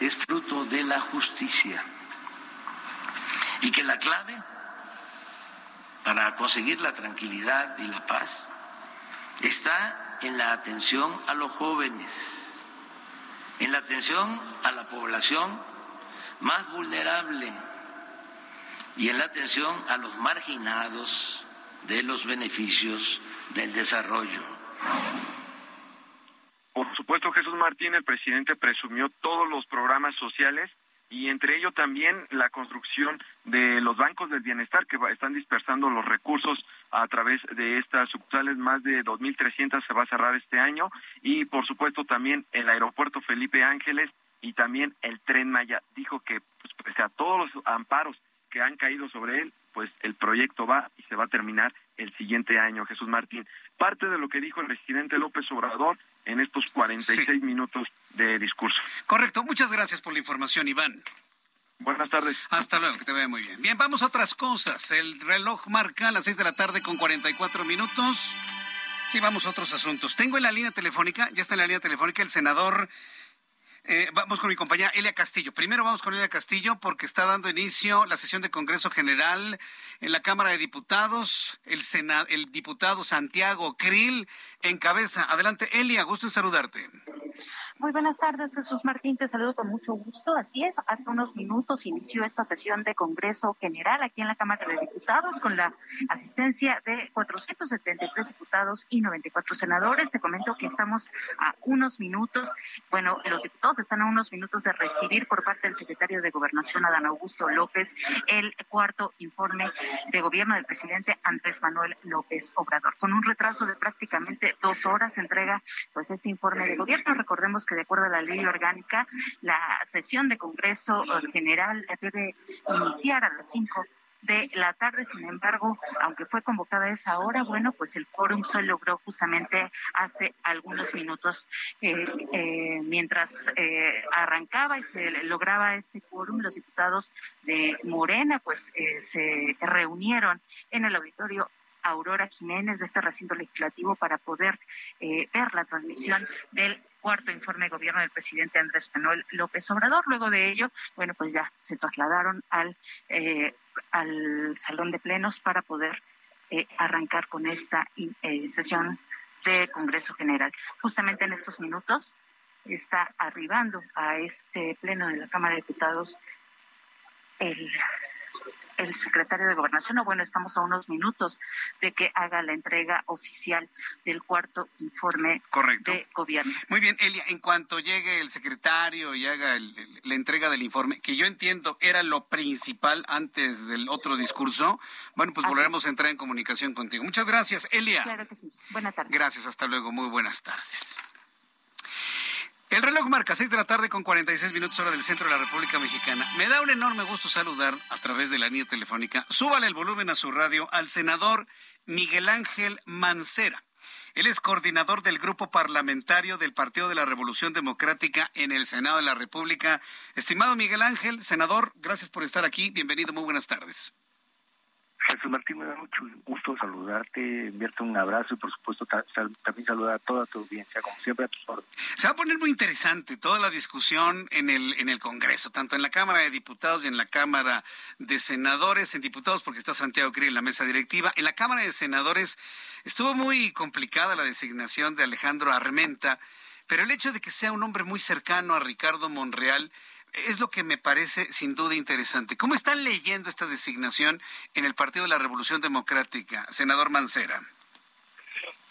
es fruto de la justicia y que la clave para conseguir la tranquilidad y la paz está en la atención a los jóvenes, en la atención a la población más vulnerable y en la atención a los marginados de los beneficios del desarrollo. Por supuesto, Jesús Martín, el presidente presumió todos los programas sociales y entre ello también la construcción de los bancos del bienestar que están dispersando los recursos a través de estas sucursales, más de 2.300 se va a cerrar este año y por supuesto también el aeropuerto Felipe Ángeles y también el tren Maya. Dijo que pues, pese a todos los amparos que han caído sobre él, pues el proyecto va y se va a terminar el siguiente año, Jesús Martín. Parte de lo que dijo el presidente López Obrador en estos 46 minutos de discurso. Correcto, muchas gracias por la información, Iván. Buenas tardes. Hasta luego, que te vea muy bien. Bien, vamos a otras cosas. El reloj marca a las 6 de la tarde con 44 minutos. Sí, vamos a otros asuntos. Tengo en la línea telefónica, ya está en la línea telefónica el senador eh, vamos con mi compañera Elia Castillo. Primero vamos con Elia Castillo porque está dando inicio la sesión de Congreso General en la Cámara de Diputados. El, el diputado Santiago Krill encabeza. Adelante, Elia, gusto en saludarte. Muy buenas tardes, Jesús Martín. Te saludo con mucho gusto. Así es, hace unos minutos inició esta sesión de Congreso General aquí en la Cámara de Diputados con la asistencia de 473 diputados y 94 senadores. Te comento que estamos a unos minutos, bueno, los diputados están a unos minutos de recibir por parte del secretario de Gobernación, Adán Augusto López, el cuarto informe de gobierno del presidente Andrés Manuel López Obrador. Con un retraso de prácticamente dos horas se entrega pues este informe de gobierno. Recordemos que de acuerdo a la ley orgánica, la sesión de Congreso General debe iniciar a las cinco de la tarde. Sin embargo, aunque fue convocada a esa hora, bueno, pues el quórum se logró justamente hace algunos minutos. Eh, eh, mientras eh, arrancaba y se lograba este quórum, los diputados de Morena, pues se reunieron en el auditorio Aurora Jiménez de este recinto legislativo para poder ver la transmisión del cuarto informe de gobierno del presidente Andrés Manuel López Obrador. Luego de ello, bueno, pues ya se trasladaron al, eh, al salón de plenos para poder eh, arrancar con esta eh, sesión de Congreso General. Justamente en estos minutos está arribando a este pleno de la Cámara de Diputados el el secretario de Gobernación, o bueno, estamos a unos minutos de que haga la entrega oficial del cuarto informe de gobierno. Muy bien, Elia, en cuanto llegue el secretario y haga la entrega del informe, que yo entiendo era lo principal antes del otro discurso, bueno, pues volveremos a entrar en comunicación contigo. Muchas gracias, Elia. Claro que sí. Buenas tardes. Gracias, hasta luego. Muy buenas tardes. El reloj marca 6 de la tarde con 46 minutos hora del centro de la República Mexicana. Me da un enorme gusto saludar a través de la línea telefónica. Súbale el volumen a su radio al senador Miguel Ángel Mancera. Él es coordinador del grupo parlamentario del Partido de la Revolución Democrática en el Senado de la República. Estimado Miguel Ángel, senador, gracias por estar aquí. Bienvenido, muy buenas tardes. Jesús Martín, me da mucho gusto saludarte, enviarte un abrazo y por supuesto también saludar a toda tu audiencia, como siempre a tus órdenes. Se va a poner muy interesante toda la discusión en el, en el Congreso, tanto en la Cámara de Diputados y en la Cámara de Senadores, en diputados porque está Santiago Cri en la mesa directiva. En la Cámara de Senadores estuvo muy complicada la designación de Alejandro Armenta, pero el hecho de que sea un hombre muy cercano a Ricardo Monreal es lo que me parece sin duda interesante. ¿Cómo están leyendo esta designación en el Partido de la Revolución Democrática, senador Mancera?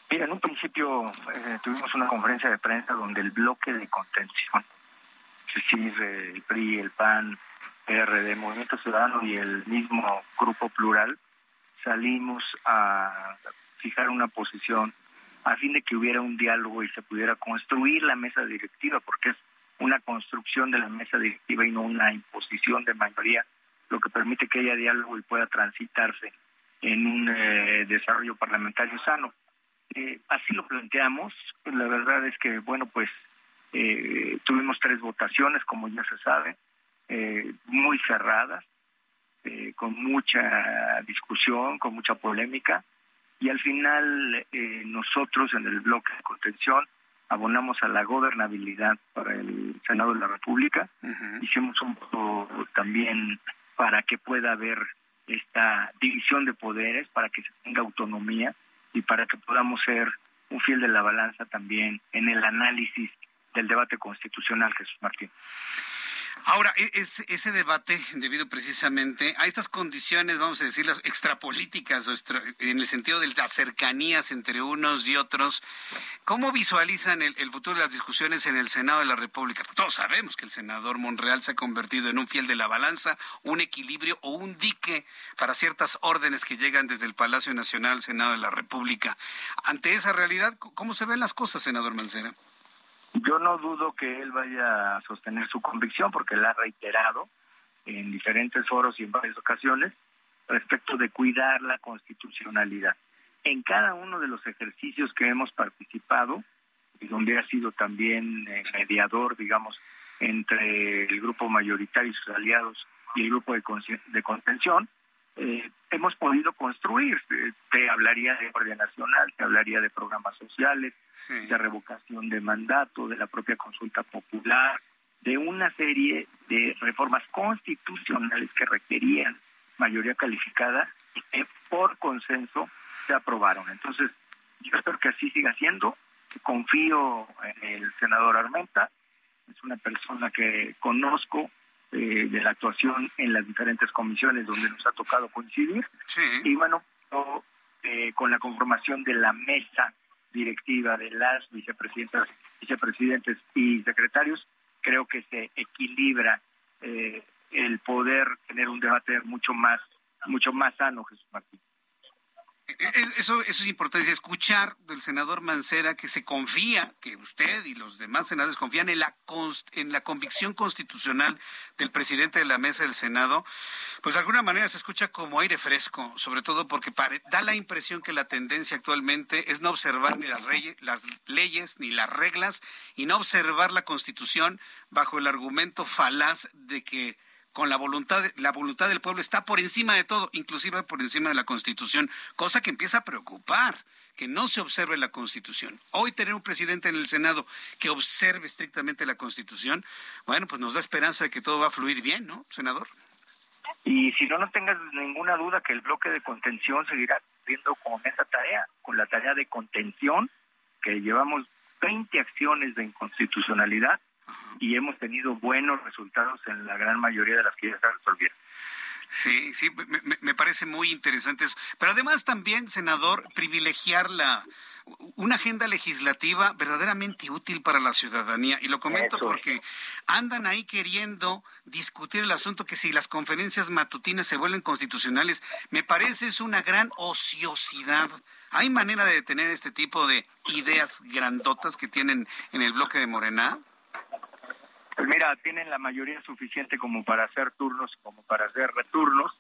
Mira, en un principio eh, tuvimos una conferencia de prensa donde el bloque de contención, es decir, el PRI, el PAN, PRD, Movimiento Ciudadano y el mismo grupo plural, salimos a fijar una posición a fin de que hubiera un diálogo y se pudiera construir la mesa directiva, porque es una construcción de la mesa directiva y no una imposición de mayoría, lo que permite que haya diálogo y pueda transitarse en un eh, desarrollo parlamentario sano. Eh, así lo planteamos. La verdad es que, bueno, pues eh, tuvimos tres votaciones, como ya se sabe. eh, muy cerradas, con mucha discusión, con mucha polémica, y al final nosotros en el bloque de contención abonamos a la gobernabilidad para el Senado de la República, hicimos un poco también para que pueda haber esta división de poderes, para que se tenga autonomía y para que podamos ser un fiel de la balanza también en el análisis del debate constitucional, Jesús Martín. Ahora, e-, ese, debate, debido precisamente a estas condiciones, vamos a decir, las extrapolíticas, en el sentido de las cercanías entre unos y otros, ¿cómo visualizan el, futuro de las discusiones en el Senado de la República? Todos sabemos que el senador Monreal se ha convertido en un fiel de la balanza, un equilibrio o un dique para ciertas órdenes que llegan desde el Palacio Nacional, Senado de la República. Ante esa realidad, ¿cómo se ven las cosas, senador Mancera? Yo no dudo que él vaya a sostener su convicción porque la ha reiterado en diferentes foros y en varias ocasiones respecto de cuidar la constitucionalidad. En cada uno de los ejercicios que hemos participado, y donde ha sido también eh, mediador, digamos, entre el grupo mayoritario y sus aliados y el grupo de, de contención, eh, hemos podido construir. Te hablaría de Guardia Nacional, te hablaría de programas sociales, de revocación de mandato, de la propia consulta popular, de una serie de reformas constitucionales que requerían mayoría calificada y que por consenso se aprobaron. Entonces, yo espero que así siga siendo. Confío en el senador Armenta, es una persona que conozco, eh, de la actuación en las diferentes comisiones donde nos ha tocado coincidir. Y bueno, eh, con la conformación de la mesa directiva de las vicepresidentas, vicepresidentes y secretarios, creo que se equilibra eh, el poder tener un debate mucho más, mucho más sano, Jesús Martín. Eso, eso es importante, escuchar del senador Mancera que se confía, que usted y los demás senadores confían en la, en la convicción constitucional del presidente de la mesa del Senado, pues de alguna manera se escucha como aire fresco, sobre todo porque da la impresión que la tendencia actualmente es no observar ni las, las leyes ni las reglas y no observar la constitución bajo el argumento falaz de que con la voluntad, la voluntad del pueblo está por encima de todo, inclusive por encima de la Constitución, cosa que empieza a preocupar que no se observe la Constitución. Hoy tener un presidente en el Senado que observe estrictamente la Constitución, bueno, pues nos da esperanza de que todo va a fluir bien, ¿no, senador? Y si no, no tengas ninguna duda que el bloque de contención seguirá cumpliendo con esa tarea, con la tarea de contención, que llevamos 20 acciones de inconstitucionalidad y hemos tenido buenos resultados en la gran mayoría de las que ya se resolvieron. Sí, sí, me, parece muy interesante eso. Pero además también, senador, privilegiar la una agenda legislativa verdaderamente útil para la ciudadanía. Y lo comento porque andan ahí queriendo discutir el asunto que si las conferencias matutinas se vuelven constitucionales, me parece es una gran ociosidad. ¿Hay manera de detener este tipo de ideas grandotas que tienen en el bloque de Morena? Pues mira, tienen la mayoría suficiente como para hacer turnos, como para hacer returnos,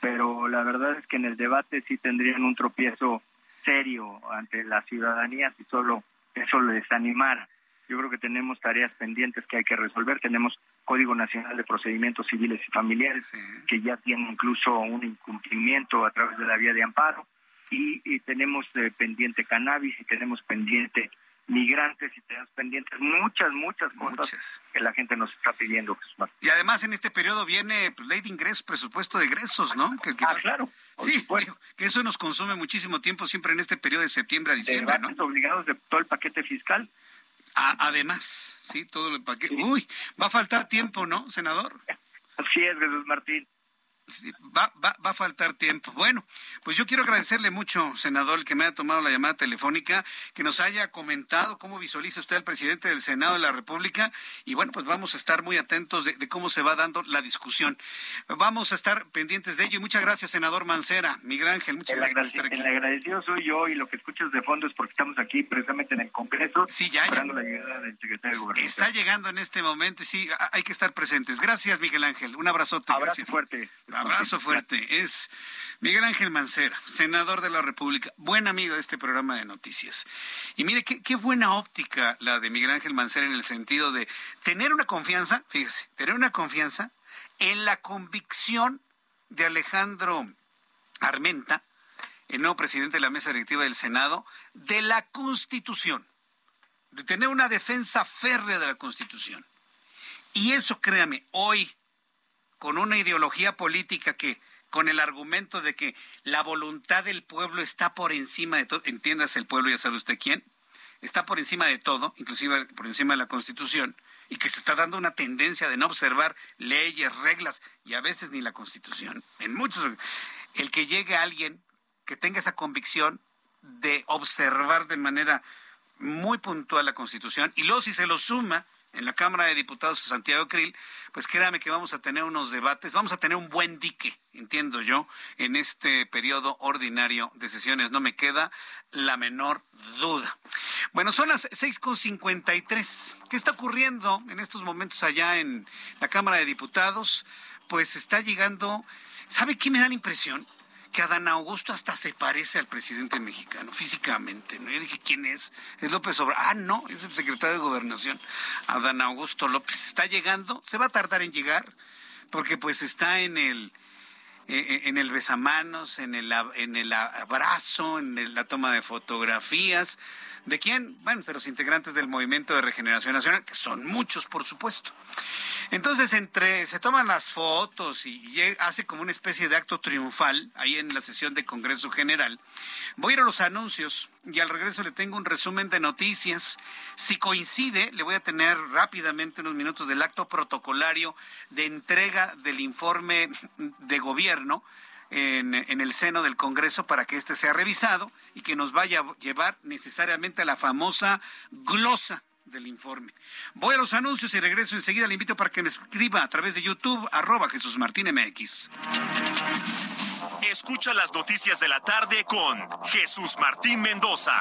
pero la verdad es que en el debate sí tendrían un tropiezo serio ante la ciudadanía si solo eso les animara. Yo creo que tenemos tareas pendientes que hay que resolver. Tenemos Código Nacional de Procedimientos Civiles y Familiares, que ya tiene incluso un incumplimiento a través de la vía de amparo. Y, tenemos eh, pendiente cannabis y tenemos pendiente migrantes y tenemos pendientes muchas, muchas cosas que la gente nos está pidiendo. Y además en este periodo viene pues, ley de ingresos, presupuesto de egresos, ¿no? Que, ah, claro. Sí, que eso nos consume muchísimo tiempo siempre en este periodo de septiembre a diciembre, ¿no? obligados de todo el paquete fiscal. además, sí, todo el paquete. Uy, va a faltar tiempo, ¿no, senador? Así es, Jesús Martín va, va, va, a faltar tiempo. Bueno, pues yo quiero agradecerle mucho, senador, que me haya tomado la llamada telefónica, que nos haya comentado cómo visualiza usted al presidente del Senado de la República y bueno, pues vamos a estar muy atentos de, cómo se va dando la discusión. Vamos a estar pendientes de ello y muchas gracias, senador Mancera. Miguel Ángel, muchas gracias por estar aquí. El agradecido soy yo y lo que escuchas de fondo es porque estamos aquí precisamente en el Congreso. Sí, ya. Esperando la llegada del secretario de Está llegando en este momento y sí, hay que estar presentes. Gracias, Miguel Ángel. Un abrazote. Abrazo fuerte. Abrazo fuerte. Es Miguel Ángel Mancera, senador de la República, buen amigo de este programa de noticias. Y mire, qué, qué buena óptica la de Miguel Ángel Mancera en el sentido de tener una confianza, fíjese, tener una confianza en la convicción de Alejandro Armenta, el nuevo presidente de la mesa directiva del Senado, de la Constitución, de tener una defensa férrea de la Constitución. Y eso, créame, hoy, con una ideología política que, con el argumento de que la voluntad del pueblo está por encima de todo, entiéndase el pueblo, ya sabe usted quién, está por encima de todo, inclusive por encima de la Constitución, y que se está dando una tendencia de no observar leyes, reglas y a veces ni la Constitución. En muchos, el que llegue alguien que tenga esa convicción de observar de manera muy puntual la Constitución y luego si se lo suma en la Cámara de Diputados de Santiago Krill, pues créame que vamos a tener unos debates, vamos a tener un buen dique, entiendo yo, en este periodo ordinario de sesiones. No me queda la menor duda. Bueno, son las 6.53. ¿Qué está ocurriendo en estos momentos allá en la Cámara de Diputados? Pues está llegando, ¿sabe qué me da la impresión? Que Adán Augusto hasta se parece al presidente mexicano físicamente, ¿no? Yo dije, ¿quién es? Es López Obrador. Ah, no, es el secretario de Gobernación, Adán Augusto López. Está llegando, se va a tardar en llegar, porque pues está en el eh, eh, en el besamanos, en el, en el abrazo, en la toma de fotografías. ¿De quién? Bueno, de los integrantes del Movimiento de Regeneración Nacional, que son muchos, por supuesto. Entonces, entre se toman las fotos y, hace como una especie de acto triunfal ahí en la sesión de Congreso General. Voy a ir a los anuncios y al regreso le tengo un resumen de noticias. Si coincide, le voy a tener rápidamente unos minutos del acto protocolario de entrega del informe de gobierno en, el seno del Congreso para que éste sea revisado y que nos vaya a llevar necesariamente a la famosa glosa del informe. Voy a los anuncios y regreso enseguida. Le invito para que me escriba a través de YouTube, arroba Jesús Martín MX. Escucha las noticias de la tarde con Jesús Martín Mendoza.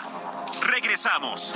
Regresamos.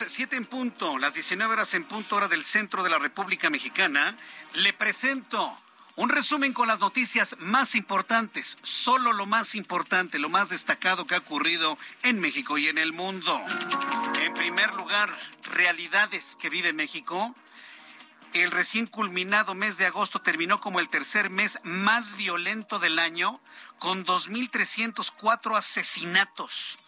Las 7 en punto, las 19 horas en punto hora del centro de la República Mexicana, le presento un resumen con las noticias más importantes, solo lo más importante, lo más destacado que ha ocurrido en México y en el mundo. En primer lugar, realidades que vive México. El recién culminado mes de agosto terminó como el tercer mes más violento del año, con 2.304 asesinatos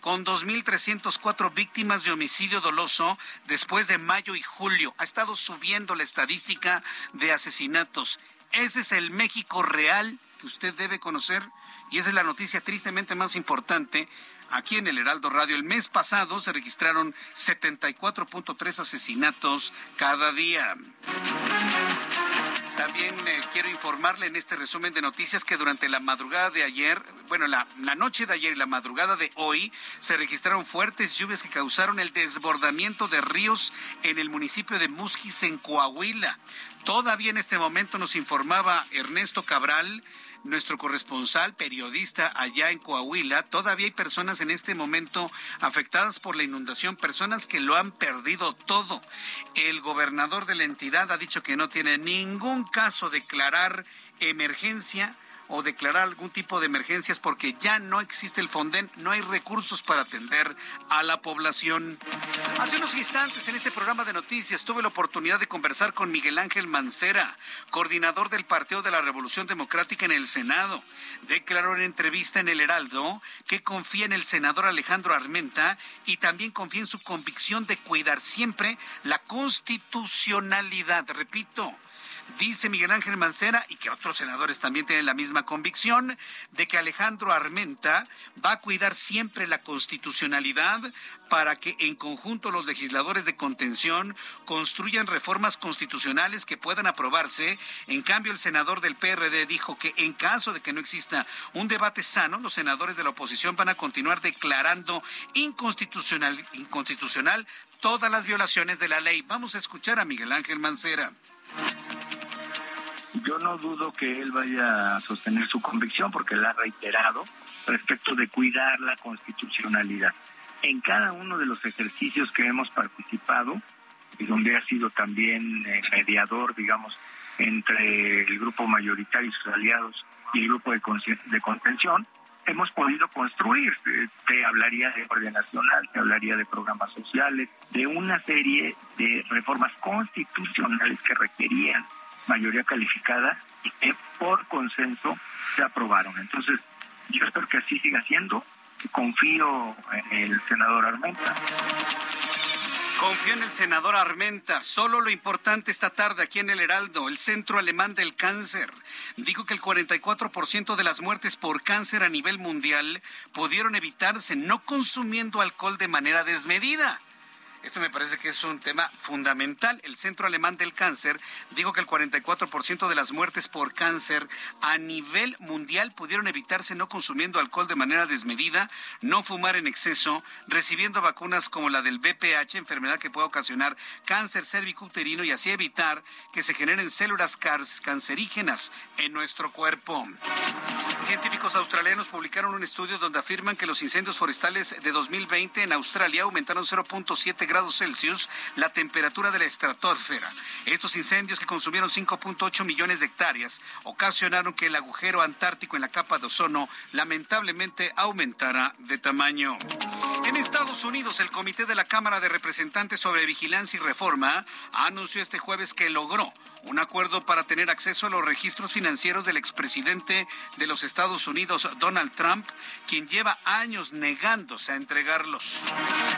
con 2.304 víctimas de homicidio doloso después de mayo y julio. Ha estado subiendo la estadística de asesinatos. Ese es el México real que usted debe conocer y esa es la noticia tristemente más importante. Aquí en el Heraldo Radio el mes pasado se registraron 74.3 asesinatos cada día. También eh, quiero informarle en este resumen de noticias que durante la madrugada de ayer, bueno, la, la, noche de ayer y la madrugada de hoy, se registraron fuertes lluvias que causaron el desbordamiento de ríos en el municipio de Musquis, en Coahuila. Todavía en este momento nos informaba Ernesto Cabral nuestro corresponsal, periodista allá en Coahuila, todavía hay personas en este momento afectadas por la inundación, personas que lo han perdido todo. El gobernador de la entidad ha dicho que no tiene ningún caso declarar emergencia o declarar algún tipo de emergencias porque ya no existe el Fonden, no hay recursos para atender a la población. Hace unos instantes en este programa de noticias tuve la oportunidad de conversar con Miguel Ángel Mancera, coordinador del Partido de la Revolución Democrática en el Senado. Declaró en entrevista en El Heraldo que confía en el senador Alejandro Armenta y también confía en su convicción de cuidar siempre la constitucionalidad. Repito, Dice Miguel Ángel Mancera y que otros senadores también tienen la misma convicción de que Alejandro Armenta va a cuidar siempre la constitucionalidad para que en conjunto los legisladores de contención construyan reformas constitucionales que puedan aprobarse. En cambio, el senador del PRD dijo que en caso de que no exista un debate sano, los senadores de la oposición van a continuar declarando inconstitucional, inconstitucional todas las violaciones de la ley. Vamos a escuchar a Miguel Ángel Mancera. Yo no dudo que él vaya a sostener su convicción porque la ha reiterado respecto de cuidar la constitucionalidad. En cada uno de los ejercicios que hemos participado, y donde ha sido también eh, mediador, digamos, entre el grupo mayoritario y sus aliados y el grupo de, de contención, hemos podido construir. Te hablaría de orden nacional, te hablaría de programas sociales, de una serie de reformas constitucionales que requerían mayoría calificada y que por consenso se aprobaron. Entonces, yo espero que así siga siendo. Confío en el senador Armenta. Confío en el senador Armenta. Solo lo importante esta tarde aquí en el Heraldo, el Centro Alemán del Cáncer, dijo que el 44% de las muertes por cáncer a nivel mundial pudieron evitarse no consumiendo alcohol de manera desmedida. Esto me parece que es un tema fundamental. El Centro Alemán del Cáncer dijo que el 44% de las muertes por cáncer a nivel mundial pudieron evitarse no consumiendo alcohol de manera desmedida, no fumar en exceso, recibiendo vacunas como la del BPH, enfermedad que puede ocasionar cáncer cervicuterino y así evitar que se generen células cancerígenas en nuestro cuerpo. Científicos australianos publicaron un estudio donde afirman que los incendios forestales de 2020 en Australia aumentaron 0.7 grados Celsius la temperatura de la estratosfera. Estos incendios que consumieron 5.8 millones de hectáreas ocasionaron que el agujero antártico en la capa de ozono lamentablemente aumentara de tamaño. En Estados Unidos, el Comité de la Cámara de Representantes sobre Vigilancia y Reforma anunció este jueves que logró un acuerdo para tener acceso a los registros financieros del expresidente de los Estados Unidos, Donald Trump, quien lleva años negándose a entregarlos.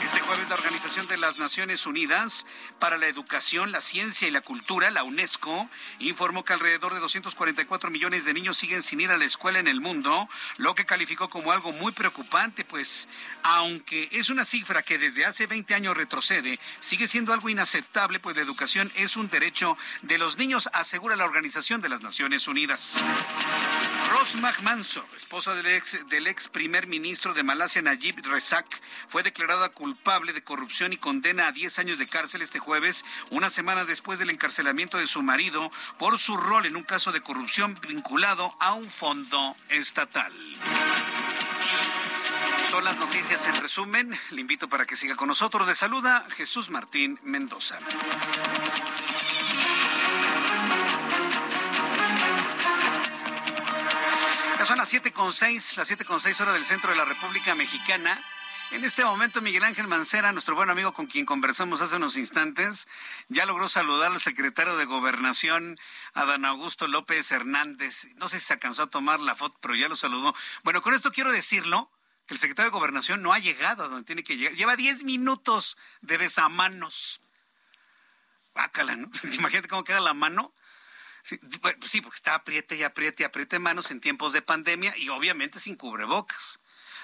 Este jueves la Organización de las Naciones Unidas para la Educación, la Ciencia y la Cultura, la UNESCO, informó que alrededor de 244 millones de niños siguen sin ir a la escuela en el mundo, lo que calificó como algo muy preocupante, pues aunque es una cifra que desde hace 20 años retrocede, sigue siendo algo inaceptable, pues la educación es un derecho de los niños, asegura la Organización de las Naciones Unidas. Ross McManso, esposa del ex, primer ministro de Malasia, Najib Razak, fue declarada culpable de corrupción y condena a 10 años de cárcel este jueves, una semana después del encarcelamiento de su marido por su rol en un caso de corrupción vinculado a un fondo estatal. Son las noticias en resumen. Le invito para que siga con nosotros. De saluda Jesús Martín Mendoza. Ya son las siete con seis, las siete con seis horas del centro de la República Mexicana. En este momento, Miguel Ángel Mancera, nuestro buen amigo con quien conversamos hace unos instantes, ya logró saludar al secretario de Gobernación, Adán Augusto López Hernández. No sé si se alcanzó a tomar la foto, pero ya lo saludó. Bueno, con esto quiero decirlo, que el secretario de Gobernación no ha llegado a donde tiene que llegar. Lleva diez minutos de besamanos. Bácala. Imagínate cómo queda la mano. Sí, sí, porque está apriete y apriete y apriete manos en tiempos de pandemia y obviamente sin cubrebocas.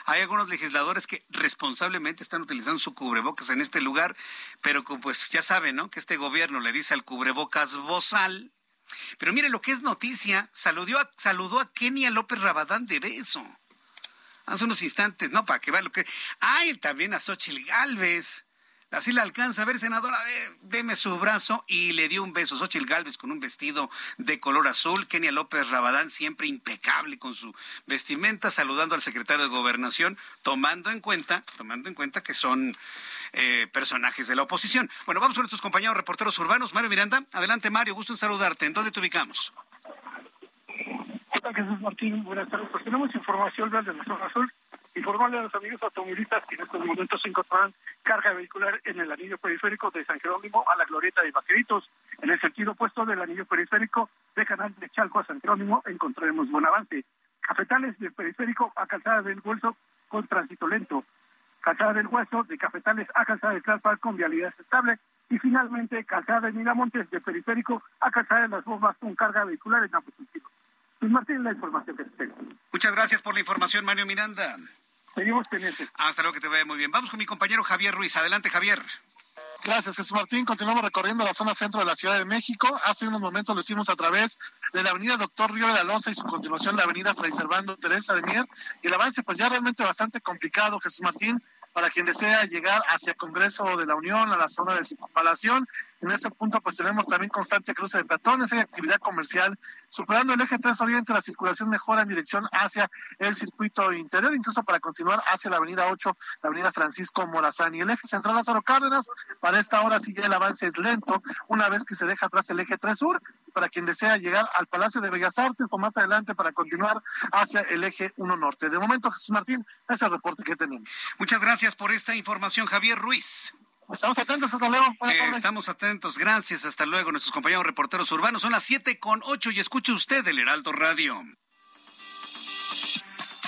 Hay algunos legisladores que responsablemente están utilizando su cubrebocas en este lugar, pero pues ya saben, ¿no? Que este gobierno le dice al cubrebocas bozal. Pero mire lo que es noticia, saludó a, saludó a Kenia López Rabadán de beso. Hace unos instantes, ¿no? Para que vea lo que... Ay, también a Xochil Gálvez. Así le alcanza a ver, senadora, deme su brazo y le dio un beso. Xochitl Galvez con un vestido de color azul. Kenia López Rabadán siempre impecable con su vestimenta, saludando al secretario de Gobernación, tomando en cuenta, tomando en cuenta que son eh, personajes de la oposición. Bueno, vamos con nuestros compañeros reporteros urbanos. Mario Miranda, adelante Mario, gusto en saludarte. ¿En dónde te ubicamos? ¿Qué tal Jesús Martín? Buenas tardes. Pues tenemos información de la zona azul informarle a los amigos automovilistas que en estos momentos se encontrarán carga vehicular en el anillo periférico de San Jerónimo a la Glorieta de Vaqueritos. En el sentido opuesto del anillo periférico de Canal de Chalco a San Jerónimo encontraremos buen avance. Cafetales del periférico a Calzada del Hueso con tránsito lento. Calzada del Hueso de Cafetales a Calzada de Tlalpan con vialidad estable. y finalmente Calzada de Miramontes de Periférico a Calzada de las Bombas con carga vehicular en ambos sentidos. Martín, la información que tengo. Muchas gracias por la información, Mario Miranda. Seguimos pendientes. Hasta luego, que te vaya muy bien. Vamos con mi compañero Javier Ruiz. Adelante, Javier. Gracias, Jesús Martín. Continuamos recorriendo la zona centro de la Ciudad de México. Hace unos momentos lo hicimos a través de la avenida Doctor Río de la Loza y su continuación la avenida Fray Servando Teresa de Mier. Y el avance pues ya realmente bastante complicado, Jesús Martín, para quien desea llegar hacia Congreso de la Unión, a la zona de circunvalación. En ese punto, pues tenemos también constante cruce de peatones, hay actividad comercial, superando el eje 3 Oriente, la circulación mejora en dirección hacia el circuito interior, incluso para continuar hacia la avenida 8, la avenida Francisco Morazán. Y el eje central Lázaro Cárdenas, para esta hora ya el avance es lento, una vez que se deja atrás el eje 3 Sur, para quien desea llegar al Palacio de Bellas Artes o más adelante para continuar hacia el eje 1 Norte. De momento, Jesús Martín, ese es el reporte que tenemos. Muchas gracias por esta información, Javier Ruiz. Estamos atentos, hasta luego. Eh, estamos atentos, gracias, hasta luego. Nuestros compañeros reporteros urbanos son las siete con ocho y escuche usted el Heraldo Radio.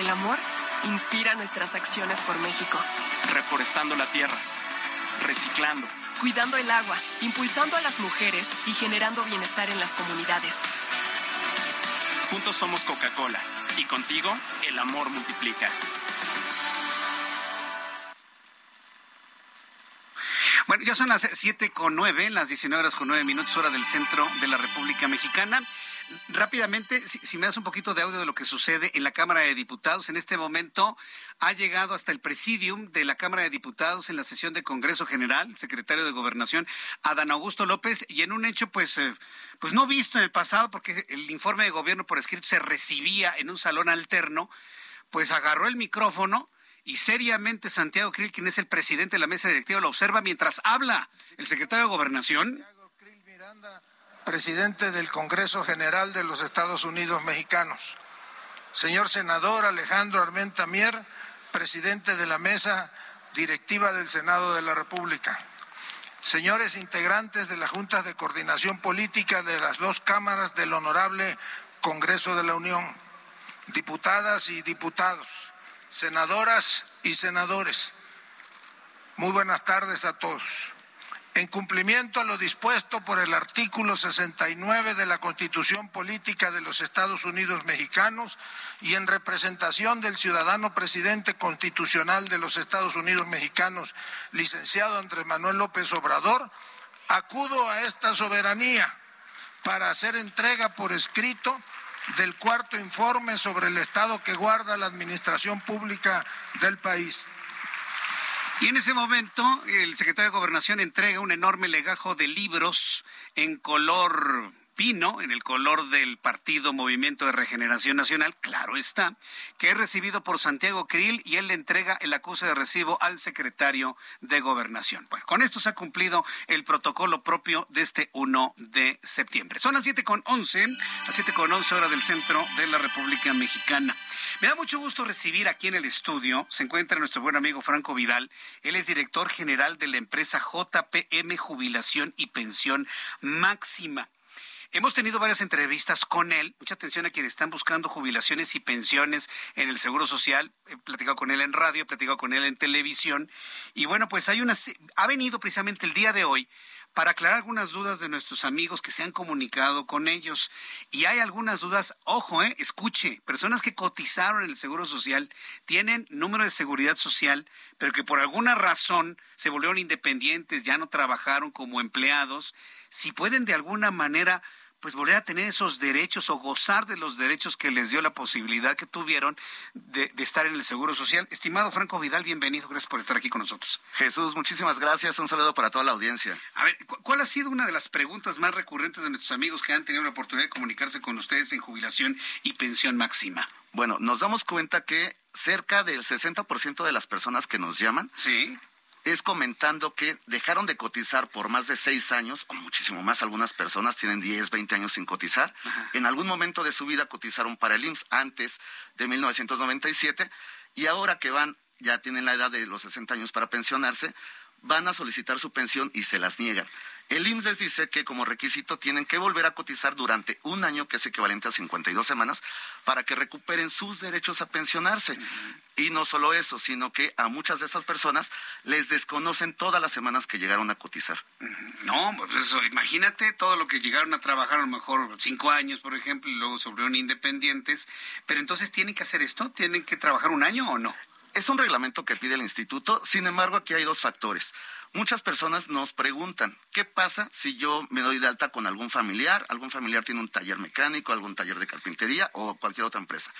El amor inspira nuestras acciones por México. Reforestando la tierra, reciclando, cuidando el agua, impulsando a las mujeres y generando bienestar en las comunidades. Juntos somos Coca-Cola y contigo el amor multiplica. Bueno, ya son las siete con nueve, las 19 horas con nueve minutos, hora del centro de la República Mexicana rápidamente, si, me das un poquito de audio de lo que sucede en la Cámara de Diputados, en este momento ha llegado hasta el presidium de la Cámara de Diputados en la sesión de Congreso General, secretario de Gobernación, Adán Augusto López, y en un hecho, pues, eh, pues no visto en el pasado, porque el informe de gobierno por escrito se recibía en un salón alterno, pues agarró el micrófono y seriamente Santiago Krill, quien es el presidente de la mesa directiva, lo observa mientras habla el secretario de Gobernación presidente del Congreso General de los Estados Unidos Mexicanos. Señor senador Alejandro Armenta Mier, presidente de la mesa directiva del Senado de la República. Señores integrantes de las juntas de coordinación política de las dos cámaras del Honorable Congreso de la Unión, diputadas y diputados, senadoras y senadores. Muy buenas tardes a todos en cumplimiento a lo dispuesto por el artículo 69 de la Constitución Política de los Estados Unidos Mexicanos y en representación del ciudadano presidente constitucional de los Estados Unidos Mexicanos, licenciado Andrés Manuel López Obrador, acudo a esta soberanía para hacer entrega por escrito del cuarto informe sobre el estado que guarda la administración pública del país. Y en ese momento, el secretario de Gobernación entrega un enorme legajo de libros en color pino, en el color del Partido Movimiento de Regeneración Nacional, claro está, que es recibido por Santiago Krill y él le entrega el acuse de recibo al secretario de Gobernación. Bueno, con esto se ha cumplido el protocolo propio de este 1 de septiembre. Son las 7 con 11, las 7 con 11 hora del centro de la República Mexicana. Me da mucho gusto recibir aquí en el estudio, se encuentra nuestro buen amigo Franco Vidal, él es director general de la empresa JPM Jubilación y Pensión Máxima. Hemos tenido varias entrevistas con él. Mucha atención a quienes están buscando jubilaciones y pensiones en el Seguro Social. He platicado con él en radio, he platicado con él en televisión. Y bueno, pues hay una, ha venido precisamente el día de hoy para aclarar algunas dudas de nuestros amigos que se han comunicado con ellos. Y hay algunas dudas, ojo, eh, escuche, personas que cotizaron en el Seguro Social, tienen número de seguridad social, pero que por alguna razón se volvieron independientes, ya no trabajaron como empleados, si pueden de alguna manera pues volver a tener esos derechos o gozar de los derechos que les dio la posibilidad que tuvieron de, estar en el Seguro Social. Estimado Franco Vidal, bienvenido, gracias por estar aquí con nosotros. Jesús, muchísimas gracias, un saludo para toda la audiencia. A ver, ¿cuál ha sido una de las preguntas más recurrentes de nuestros amigos que han tenido la oportunidad de comunicarse con ustedes en jubilación y pensión máxima? Bueno, nos damos cuenta que cerca del 60% de las personas que nos llaman ¿Sí? Es comentando que dejaron de cotizar por más de seis años, o muchísimo más, algunas personas tienen 10, 20 años sin cotizar. En algún momento de su vida cotizaron para el IMSS antes de 1997 y ahora que van, ya tienen la edad de los 60 años para pensionarse, van a solicitar su pensión y se las niegan. El IMSS les dice que como requisito tienen que volver a cotizar durante un año, que es equivalente a 52 semanas, para que recuperen sus derechos a pensionarse. Y no solo eso, sino que a muchas de estas personas les desconocen todas las semanas que llegaron a cotizar. No, pues eso, imagínate todo lo que llegaron a trabajar, a lo mejor cinco años, por ejemplo, y luego se volvieron independientes. Pero entonces, ¿tienen que hacer esto? ¿Tienen que trabajar un año o no? Es un reglamento que pide el instituto, sin embargo aquí hay dos factores. Muchas personas nos preguntan, ¿qué pasa si yo me doy de alta con algún familiar? Algún familiar tiene un taller mecánico, algún taller de carpintería o cualquier otra empresa.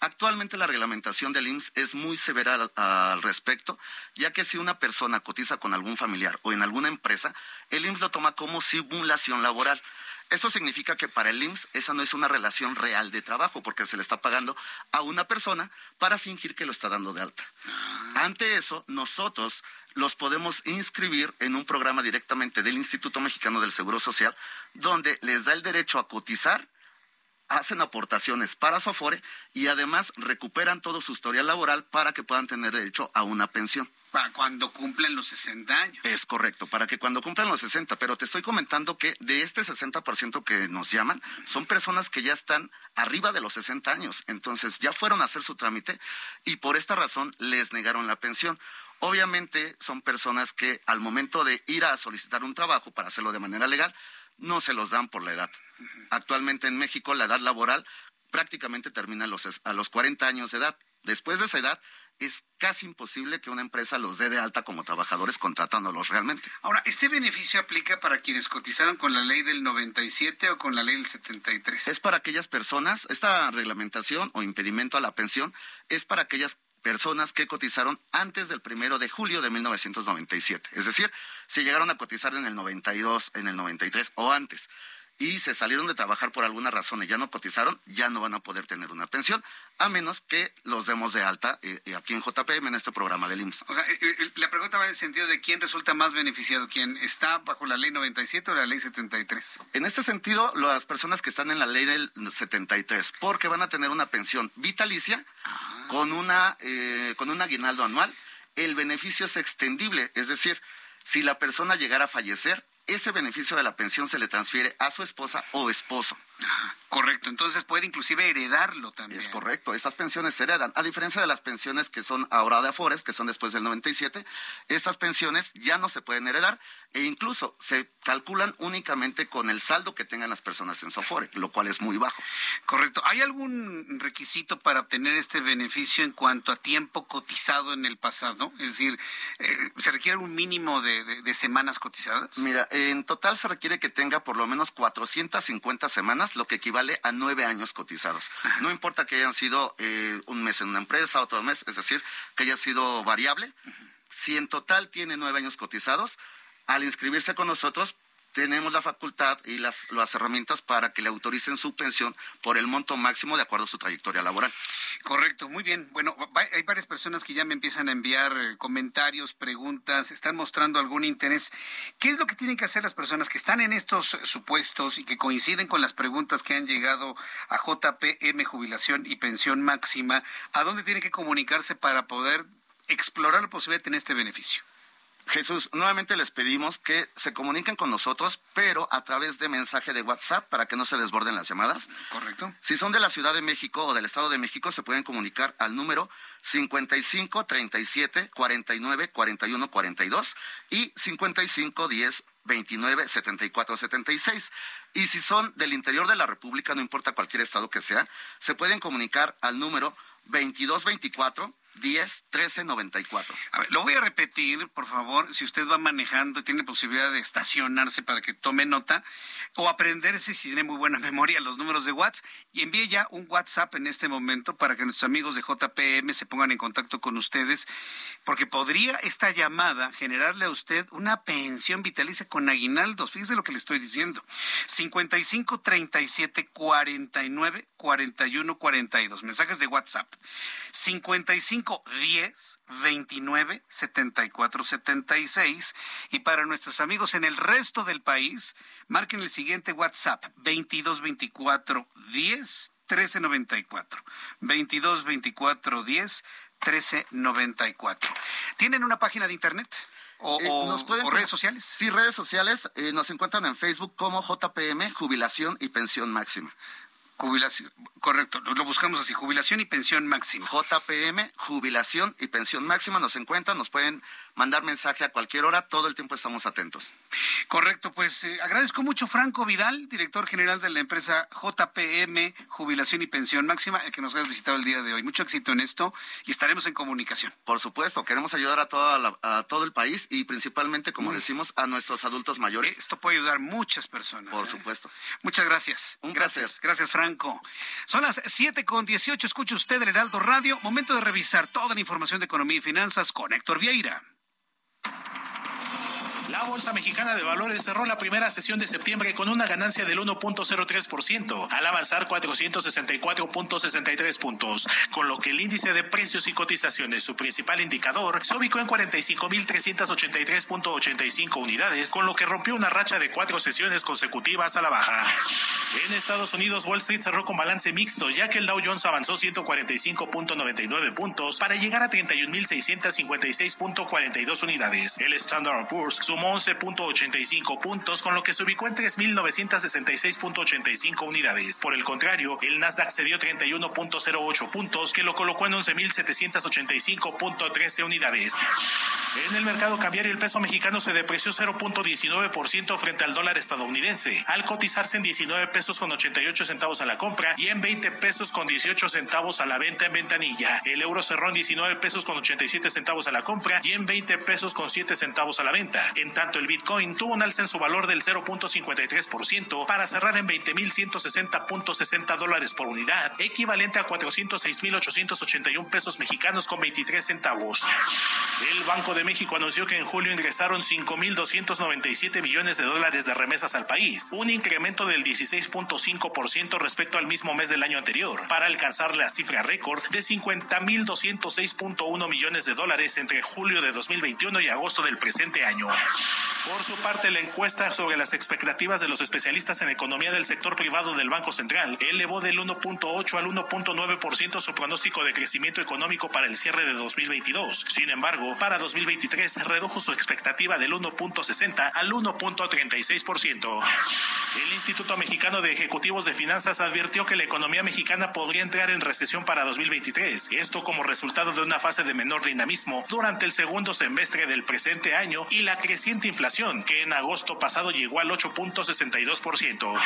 Actualmente la reglamentación del IMSS es muy severa al, respecto, ya que si una persona cotiza con algún familiar o en alguna empresa, el IMSS lo toma como simulación laboral. Esto significa que para el IMSS esa no es una relación real de trabajo, porque se le está pagando a una persona para fingir que lo está dando de alta. Ante eso, nosotros los podemos inscribir en un programa directamente del Instituto Mexicano del Seguro Social, donde les da el derecho a cotizar, hacen aportaciones para su Afore y además recuperan todo su historial laboral para que puedan tener derecho a una pensión. Para cuando cumplen los 60 años. Es correcto, para que cuando cumplan los 60, pero te estoy comentando que de este 60% que nos llaman, son personas que ya están arriba de los 60 años, entonces ya fueron a hacer su trámite y por esta razón les negaron la pensión. Obviamente son personas que al momento de ir a solicitar un trabajo para hacerlo de manera legal, no se los dan por la edad. Actualmente en México la edad laboral prácticamente termina a los, a los 40 años de edad. Después de esa edad es casi imposible que una empresa los dé de alta como trabajadores contratándolos realmente. Ahora, ¿este beneficio aplica para quienes cotizaron con la ley del 97 o con la ley del 73? Es para aquellas personas, esta reglamentación o impedimento a la pensión es para aquellas personas que cotizaron antes del primero de julio de 1997. Es decir, si llegaron a cotizar en el 92, en el 93 o antes y se salieron de trabajar por alguna razón y ya no cotizaron, ya no van a poder tener una pensión, a menos que los demos de alta eh, aquí en JPM en este programa del IMSS. O sea, eh, la pregunta va en el sentido de quién resulta más beneficiado, quién está bajo la ley 97 o la ley 73. En este sentido, las personas que están en la ley del 73, porque van a tener una pensión vitalicia ah. con una eh, con un aguinaldo anual, el beneficio es extendible, es decir, si la persona llegara a fallecer, ese beneficio de la pensión se le transfiere a su esposa o esposo. Correcto, entonces puede inclusive heredarlo también. Es correcto, estas pensiones se heredan. A diferencia de las pensiones que son ahora de Afores, que son después del 97, estas pensiones ya no se pueden heredar e incluso se calculan únicamente con el saldo que tengan las personas en su Afore, lo cual es muy bajo. Correcto. ¿Hay algún requisito para obtener este beneficio en cuanto a tiempo cotizado en el pasado? Es decir, eh, ¿se requiere un mínimo de, de, de semanas cotizadas? Mira, en total se requiere que tenga por lo menos 450 semanas, lo que equivale a nueve años cotizados. No importa que hayan sido eh, un mes en una empresa, otro mes, es decir, que haya sido variable. Si en total tiene nueve años cotizados, al inscribirse con nosotros tenemos la facultad y las, las herramientas para que le autoricen su pensión por el monto máximo de acuerdo a su trayectoria laboral. Correcto, muy bien. Bueno, hay varias personas que ya me empiezan a enviar eh, comentarios, preguntas, están mostrando algún interés. ¿Qué es lo que tienen que hacer las personas que están en estos supuestos y que coinciden con las preguntas que han llegado a JPM Jubilación y Pensión Máxima? ¿A dónde tienen que comunicarse para poder explorar la posibilidad de tener este beneficio? Jesús, nuevamente les pedimos que se comuniquen con nosotros, pero a través de mensaje de WhatsApp para que no se desborden las llamadas. Correcto. Si son de la Ciudad de México o del Estado de México, se pueden comunicar al número 55 37 49 41 42 y 55 10 29 74 76. Y si son del interior de la República, no importa cualquier estado que sea, se pueden comunicar al número 22 24 10 13 94. A ver, lo voy a repetir, por favor, si usted va manejando y tiene posibilidad de estacionarse para que tome nota o aprenderse si tiene muy buena memoria los números de WhatsApp y envíe ya un WhatsApp en este momento para que nuestros amigos de JPM se pongan en contacto con ustedes, porque podría esta llamada generarle a usted una pensión vitalicia con aguinaldos. Fíjese lo que le estoy diciendo. 55 37 49 41 42. Mensajes de WhatsApp. 55 55 10 29 74 76. Y para nuestros amigos en el resto del país, marquen el siguiente WhatsApp 22 24 10 13 94. 22 24 10 13 94. ¿Tienen una página de internet? O, Eh, nos pueden- o redes sociales. Sí, redes sociales. eh, nos encuentran en Facebook como JPM, Jubilación y Pensión Máxima. Jubilación, correcto, lo buscamos así, jubilación y pensión máxima. JPM, Jubilación y Pensión Máxima. Nos encuentran, nos pueden mandar mensaje a cualquier hora. Todo el tiempo estamos atentos. Correcto, pues eh, agradezco mucho Franco Vidal, director general de la empresa JPM Jubilación y Pensión Máxima, el que nos hayas visitado el día de hoy. Mucho éxito en esto y estaremos en comunicación. Por supuesto, queremos ayudar a, toda la- a todo el país y principalmente, como decimos, a nuestros adultos mayores. Esto puede ayudar a muchas personas. Por ¿eh? supuesto. Muchas gracias. Un gracias. Gracias, Franco. Son las 7 con 18. Escucha usted el Heraldo Radio. Momento de revisar toda la información de economía y finanzas con Héctor Vieira. La Bolsa Mexicana de Valores cerró la primera sesión de septiembre con una ganancia del 1.03% al avanzar 464.63 puntos, con lo que el índice de precios y cotizaciones, su principal indicador, se ubicó en 45.383.85 unidades, con lo que rompió una racha de cuatro sesiones consecutivas a la baja. En Estados Unidos, Wall Street cerró con balance mixto, ya que el Dow Jones avanzó 145.99 puntos para llegar a 31.656.42 unidades. El Standard Poor's sumó 11.85 puntos, con lo que se ubicó en 3.966.85 unidades. Por el contrario, el Nasdaq cedió 31.08 puntos, que lo colocó en 11.785.13 unidades. En el mercado cambiario, el peso mexicano se depreció 0.19% frente al dólar estadounidense, al cotizarse en 19 pesos con 88 centavos a la compra y en 20 pesos con 18 centavos a la venta en ventanilla. El euro cerró en 19 pesos con 87 centavos a la compra y en 20 pesos con 7 centavos a la venta. En tanto, el Bitcoin tuvo un alza en su valor del 0.53% para cerrar en 20.160.60 dólares por unidad, equivalente a 406.881 pesos mexicanos con 23 centavos. El Banco de México anunció que en julio ingresaron 5.297 millones de dólares de remesas al país, un incremento del 16.5% respecto al mismo mes del año anterior, para alcanzar la cifra récord de 50.206.1 millones de dólares entre julio de 2021 y agosto del presente año. Por su parte, la encuesta sobre las expectativas de los especialistas en economía del sector privado del Banco Central elevó del 1.8 al 1.9% su pronóstico de crecimiento económico para el cierre de 2022. Sin embargo, para 2023 redujo su expectativa del 1.60 al 1.36%. El Instituto Mexicano de Ejecutivos de Finanzas advirtió que la economía mexicana podría entrar en recesión para 2023, esto como resultado de una fase de menor dinamismo durante el segundo semestre del presente año y la creciente inflación, que en agosto pasado llegó al 8.62%.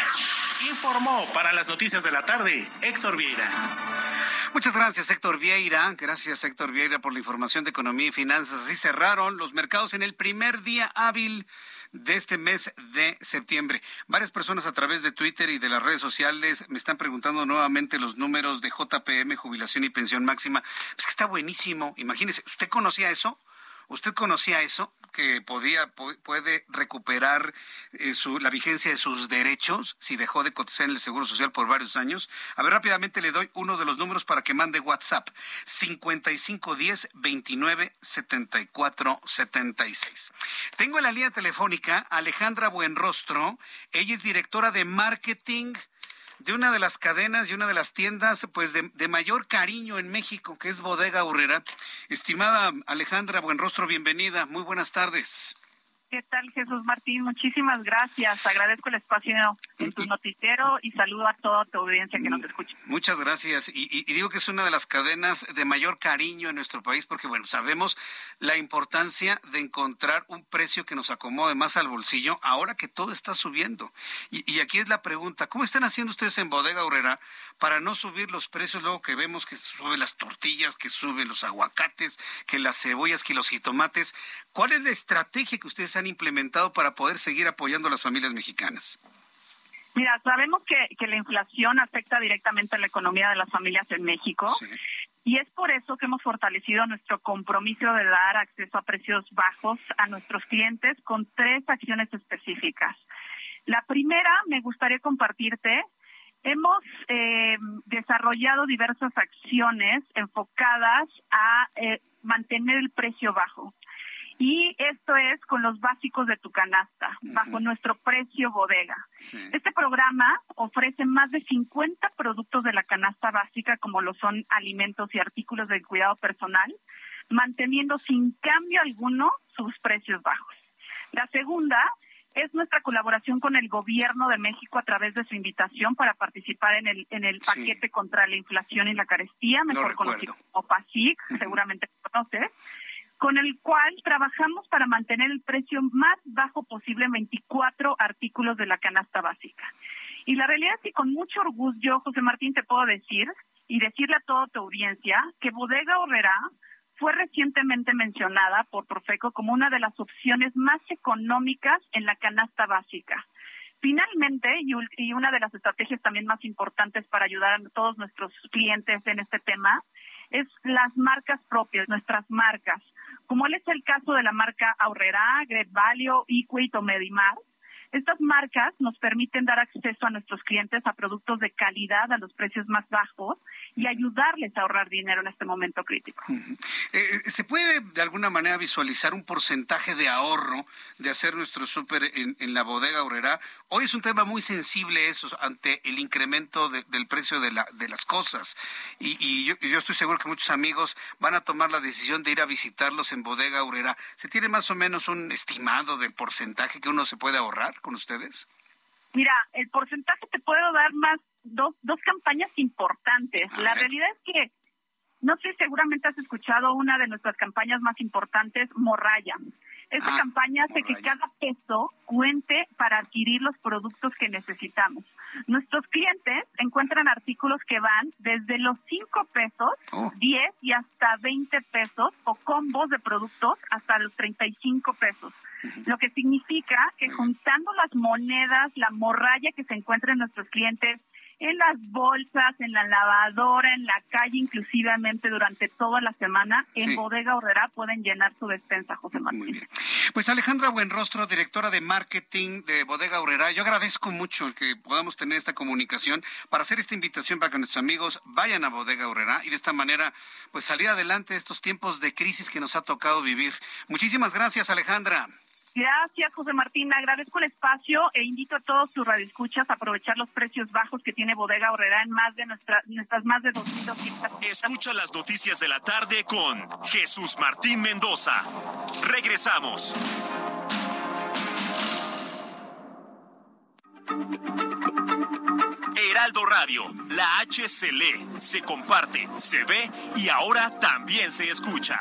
Informó para las noticias de la tarde Héctor Vieira. Muchas gracias, Héctor Vieira. Gracias, Héctor Vieira, por la información de economía y finanzas. Así cerraron los mercados en el primer día hábil de este mes de septiembre. Varias personas a través de Twitter y de las redes sociales me están preguntando nuevamente los números de JPM, jubilación y pensión máxima. Es que está buenísimo. Imagínese, ¿usted conocía eso? ¿Usted conocía eso? que podía pu- puede recuperar eh, su, la vigencia de sus derechos si dejó de cotizar en el Seguro Social por varios años. A ver, rápidamente le doy uno de los números para que mande WhatsApp. 5510 29 74 76. Tengo en la línea telefónica Alejandra Buenrostro. Ella es directora de marketing de una de las cadenas y una de las tiendas pues de, de mayor cariño en México, que es Bodega Urrera. Estimada Alejandra Buenrostro, bienvenida. Muy buenas tardes. ¿Qué tal, Jesús Martín? Muchísimas gracias. Agradezco el espacio en tu noticiero y saludo a toda tu audiencia que nos escucha. Muchas gracias. Y, y- y digo que es una de las cadenas de mayor cariño en nuestro país porque, bueno, sabemos la importancia de encontrar un precio que nos acomode más al bolsillo ahora que todo está subiendo. Y, y aquí es la pregunta, ¿cómo están haciendo ustedes en Bodega Urrera para no subir los precios luego que vemos que suben las tortillas, que suben los aguacates, que las cebollas, que los jitomates? ¿Cuál es la estrategia que ustedes han implementado para poder seguir apoyando a las familias mexicanas? Mira, sabemos que, que la inflación afecta directamente a la economía de las familias en México. Y es por eso que hemos fortalecido nuestro compromiso de dar acceso a precios bajos a nuestros clientes con tres acciones específicas. La primera, me gustaría compartirte, hemos eh, desarrollado diversas acciones enfocadas a eh, mantener el precio bajo. Y esto es con los básicos de tu canasta, bajo nuestro precio bodega. Este programa ofrece más de 50 productos de la canasta básica, como lo son alimentos y artículos de cuidado personal, manteniendo sin cambio alguno sus precios bajos. La segunda es nuestra colaboración con el gobierno de México a través de su invitación para participar en el, en el paquete contra la inflación y la carestía, mejor conocido como PASIC, seguramente lo conoces, con el cual trabajamos para mantener el precio más bajo posible en 24 artículos de la canasta básica. Y la realidad es que con mucho orgullo, José Martín, te puedo decir y decirle a toda tu audiencia que Bodega Horrera fue recientemente mencionada por Profeco como una de las opciones más económicas en la canasta básica. Finalmente, y una de las estrategias también más importantes para ayudar a todos nuestros clientes en este tema, es las marcas propias, nuestras marcas, como es el caso de la marca Aurrera, Great Value, Equate o Medimar, estas marcas nos permiten dar acceso a nuestros clientes a productos de calidad a los precios más bajos y ayudarles a ahorrar dinero en este momento crítico. Eh, ¿Se puede de alguna manera visualizar un porcentaje de ahorro de hacer nuestro súper en, la bodega Aurrera? Hoy es un tema muy sensible eso ante el incremento del precio de, las cosas y, yo, yo, estoy seguro que muchos amigos van a tomar la decisión de ir a visitarlos en bodega Aurrera. ¿Se tiene más o menos un estimado del porcentaje que uno se puede ahorrar? Con ustedes? Mira, el porcentaje te puedo dar más dos, dos campañas importantes. La realidad es que, no sé, seguramente has escuchado una de nuestras campañas más importantes, Morraya. Esta ah, campaña hace que cada peso cuente para adquirir los productos que necesitamos. Nuestros clientes encuentran artículos que van desde los 5 pesos, 10 y hasta 20 pesos o combos de productos hasta los 35 pesos lo que significa que juntando las monedas, la morralla que se encuentra en nuestros clientes, en las bolsas, en la lavadora, en la calle, inclusivamente durante toda la semana, en Bodega Horrera pueden llenar su despensa, José Martín. Pues Alejandra Buenrostro, directora de marketing de Bodega Horrera, yo agradezco mucho que podamos tener esta comunicación para hacer esta invitación para que nuestros amigos vayan a Bodega Horrera y de esta manera pues salir adelante de estos tiempos de crisis que nos ha tocado vivir. Muchísimas gracias, Alejandra. Gracias, José Martín. Agradezco el espacio e invito a todos sus radioescuchas a aprovechar los precios bajos que tiene Bodega Horrera en más de nuestras más de 2.200. Escucha las noticias de la tarde con Jesús Martín Mendoza. Regresamos. Heraldo Radio, la H se lee, se comparte, se ve y ahora también se escucha.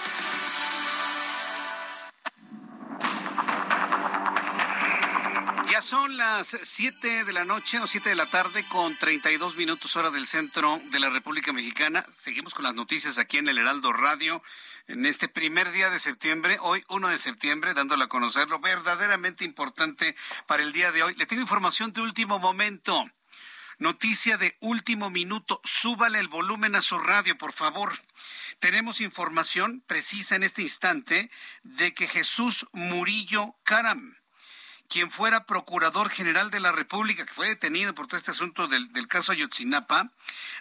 Son las 7 de la noche o 7 de la tarde con 32 minutos hora del centro de la República Mexicana. Seguimos con las noticias aquí en el Heraldo Radio en este primer día de septiembre, hoy 1 de septiembre, dándole a conocer lo verdaderamente importante para el día de hoy. Le tengo información de último momento. Noticia de último minuto. Súbale el volumen a su radio, por favor. Tenemos información precisa en este instante de que Jesús Murillo Caram, quien fuera procurador general de la República, que fue detenido por todo este asunto del, del caso Ayotzinapa,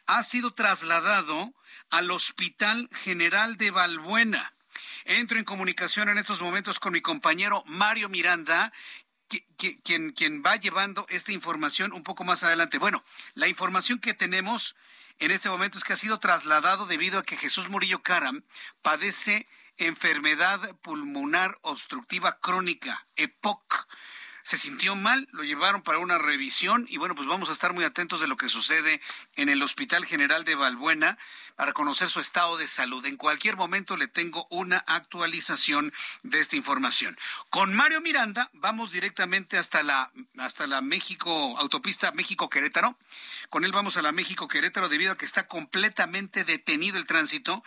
ha sido trasladado al Hospital General de Balbuena. Entro en comunicación en estos momentos con mi compañero Mario Miranda, quien, quien va llevando esta información un poco más adelante. Bueno, la información que tenemos en este momento es que ha sido trasladado debido a que Jesús Murillo Caram padece enfermedad pulmonar obstructiva crónica, EPOC se sintió mal, lo llevaron para una revisión y bueno, pues vamos a estar muy atentos de lo que sucede en el Hospital General de Balbuena para conocer su estado de salud. En cualquier momento le tengo una actualización de esta información. Con Mario Miranda vamos directamente hasta la hasta la México autopista México Querétaro. Con él vamos a la México Querétaro debido a que está completamente detenido el tránsito.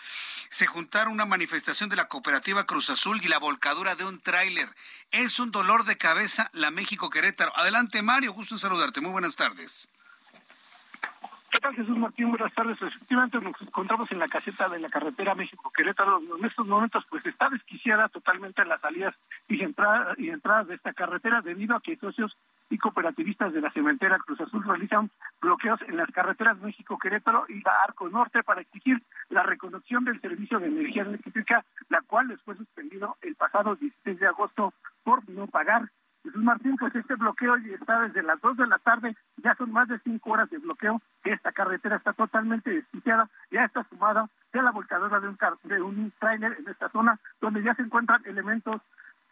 Se juntaron una manifestación de la cooperativa Cruz Azul y la volcadura de un tráiler. Es un dolor de cabeza la México Querétaro. Adelante Mario, gusto en saludarte. Muy buenas tardes. ¿Qué tal Jesús Martín? Buenas tardes. Efectivamente nos encontramos en la caseta de la carretera México-Querétaro. En estos momentos pues está desquiciada totalmente las salidas y entradas, y entradas de esta carretera debido a que socios y cooperativistas de la cementera Cruz Azul realizan bloqueos en las carreteras México-Querétaro y la Arco Norte para exigir la reconexión del servicio de energía eléctrica, la cual les fue suspendido el pasado 16 de agosto por no pagar. Jesús Martín, pues este bloqueo está desde las 2 de la tarde, ya son más de 5 horas de bloqueo, esta carretera está totalmente desquiciada, ya está sumada de la volcadora de un, de un trailer en esta zona, donde ya se encuentran elementos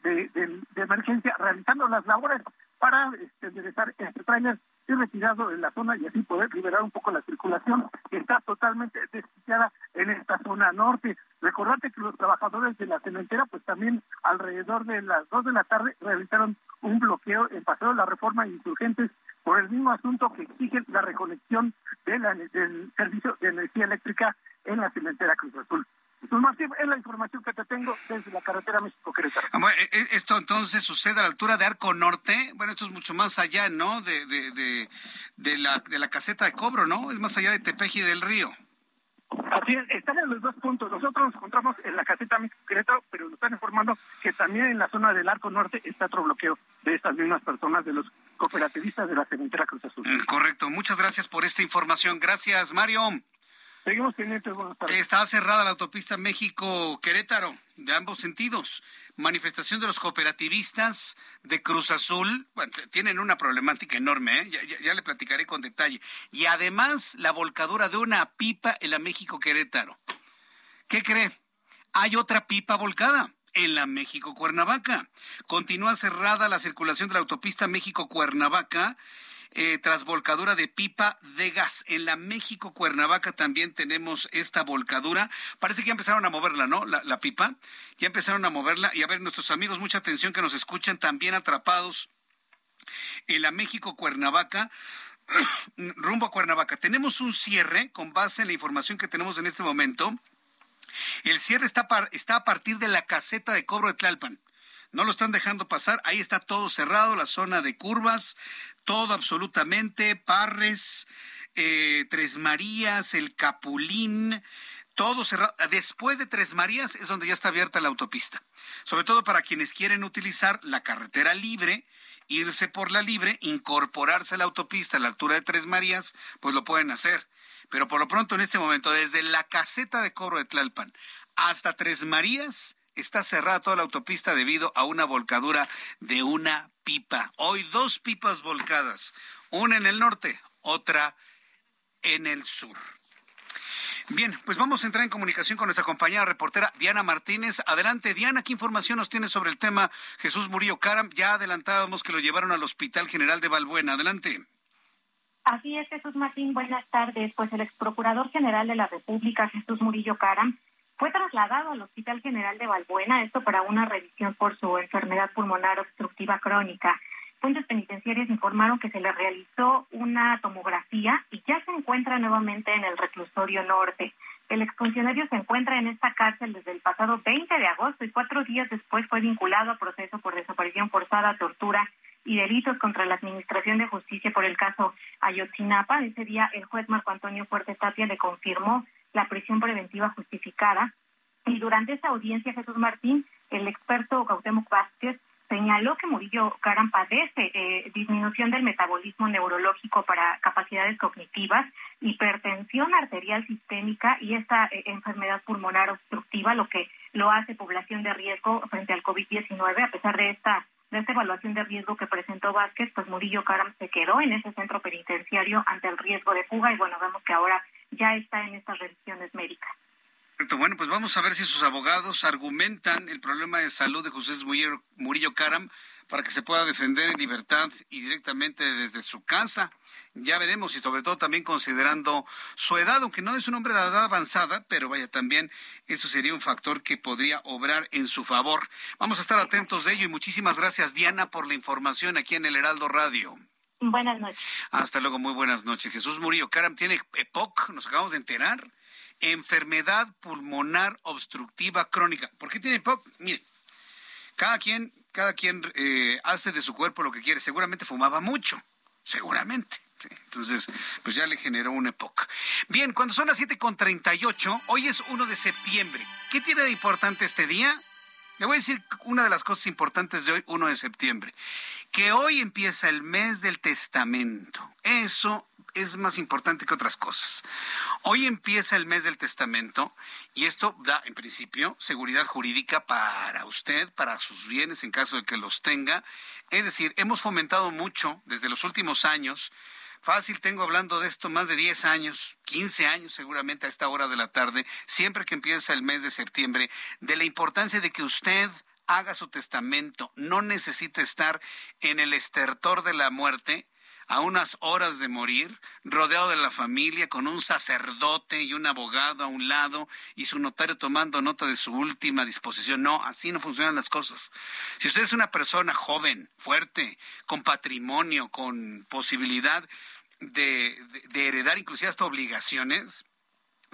de, de, emergencia realizando las labores para este, enderezar este trailer y retirado en la zona y así poder liberar un poco la circulación que está totalmente desquiciada en esta zona norte. Recordate que los trabajadores de la cementera pues también alrededor de las dos de la tarde realizaron un bloqueo en Paseo de la Reforma Insurgentes por el mismo asunto que exigen la reconexión de la, del servicio de energía eléctrica en la cementera Cruz Azul. Pues Martín, es la información que te tengo desde la carretera México-Querétaro. Ah, bueno, e, e, esto entonces sucede a la altura de Arco Norte. Bueno, esto es mucho más allá, ¿no? De, de, de, de la, de la caseta de cobro, ¿no? Es más allá de Tepeji del Río. Así es, están en los dos puntos. Nosotros nos encontramos en la caseta México-Querétaro, pero nos están informando que también en la zona del Arco Norte está otro bloqueo de estas mismas personas, de los cooperativistas de la cementera Cruz Azul. Mm, correcto. Muchas gracias por esta información. Gracias, Mario. Seguimos pendientes, buenas tardes. Está cerrada la autopista México-Querétaro, de ambos sentidos. Manifestación de los cooperativistas de Cruz Azul. Bueno, tienen una problemática enorme, ¿eh? ya, ya, le platicaré con detalle. Y además, la volcadura de una pipa en la México-Querétaro. ¿Qué cree? Hay otra pipa volcada en la México-Cuernavaca. Continúa cerrada la circulación de la autopista México-Cuernavaca eh, tras volcadura de pipa de gas. En la México Cuernavaca también tenemos esta volcadura. Parece que ya empezaron a moverla, ¿no? La, la pipa. Ya empezaron a moverla. Y a ver, nuestros amigos, mucha atención que nos escuchan también atrapados en la México Cuernavaca. rumbo a Cuernavaca. Tenemos un cierre con base en la información que tenemos en este momento. El cierre está, está a partir de la caseta de cobro de Tlalpan no lo están dejando pasar. Ahí está todo cerrado, la zona de curvas, todo absolutamente, Parres, eh, Tres Marías, el Capulín, todo cerrado. Después de Tres Marías es donde ya está abierta la autopista. Sobre todo para quienes quieren utilizar la carretera libre, irse por la libre, incorporarse a la autopista a la altura de Tres Marías, pues lo pueden hacer. Pero por lo pronto en este momento, desde la caseta de cobro de Tlalpan hasta Tres Marías, está cerrada toda la autopista debido a una volcadura de una pipa. Hoy dos pipas volcadas, una en el norte, otra en el sur. Bien, pues vamos a entrar en comunicación con nuestra compañera reportera Diana Martínez. Adelante, Diana, ¿qué información nos tiene sobre el tema Jesús Murillo Caram? Ya adelantábamos que lo llevaron al Hospital General de Balbuena. Adelante. Así es, Jesús Martín, buenas tardes. Pues el ex procurador general de la República, Jesús Murillo Caram, fue trasladado al Hospital General de Balbuena, esto para una revisión por su enfermedad pulmonar obstructiva crónica. fuentes penitenciarias informaron que se le realizó una tomografía y ya se encuentra nuevamente en el reclusorio norte. El exfuncionario se encuentra en esta cárcel desde el pasado 20 de agosto y cuatro días después fue vinculado a proceso por desaparición forzada, tortura y delitos contra la Administración de Justicia por el caso Ayotzinapa. Ese día el juez Marco Antonio Fuerte Tapia le confirmó la prisión preventiva justificada y durante esa audiencia Jesús Martín, el experto Gautemoc Vázquez, señaló que Murillo Caram padece eh, disminución del metabolismo neurológico para capacidades cognitivas, hipertensión arterial sistémica y esta eh, enfermedad pulmonar obstructiva, lo que lo hace población de riesgo frente al COVID-19. A pesar de esta de esta evaluación de riesgo que presentó Vázquez, pues Murillo Caram se quedó en ese centro penitenciario ante el riesgo de fuga y bueno, vemos que ahora ya está en estas revisiones médicas. Bueno, pues vamos a ver si sus abogados argumentan el problema de salud de José Murillo, Caram para que se pueda defender en libertad y directamente desde su casa. Ya veremos y sobre todo también considerando su edad, aunque no es un hombre de edad avanzada, pero vaya, también eso sería un factor que podría obrar en su favor. Vamos a estar atentos de ello y muchísimas gracias Diana por la información aquí en el Heraldo Radio. Buenas noches. Hasta luego, muy buenas noches. Jesús Murillo Caram tiene EPOC, nos acabamos de enterar. Enfermedad pulmonar obstructiva crónica. ¿Por qué tiene EPOC? Mire, cada quien, cada quien eh, hace de su cuerpo lo que quiere. Seguramente fumaba mucho, seguramente. Entonces, pues ya le generó una época. Bien, cuando son las 7.38, hoy es 1 de septiembre. ¿Qué tiene de importante este día? Le voy a decir una de las cosas importantes de hoy, 1 de septiembre. Que hoy empieza el mes del testamento. Eso es más importante que otras cosas. Hoy empieza el mes del testamento y esto da, en principio, seguridad jurídica para usted, para sus bienes en caso de que los tenga. Es decir, hemos fomentado mucho desde los últimos años Fácil, tengo hablando de esto más de 10 años, 15 años seguramente a esta hora de la tarde, siempre que empieza el mes de septiembre, de la importancia de que usted haga su testamento, no necesita estar en el estertor de la muerte a unas horas de morir, rodeado de la familia, con un sacerdote y un abogado a un lado y su notario tomando nota de su última disposición. No, así no funcionan las cosas. Si usted es una persona joven, fuerte, con patrimonio, con posibilidad de, heredar inclusive hasta obligaciones,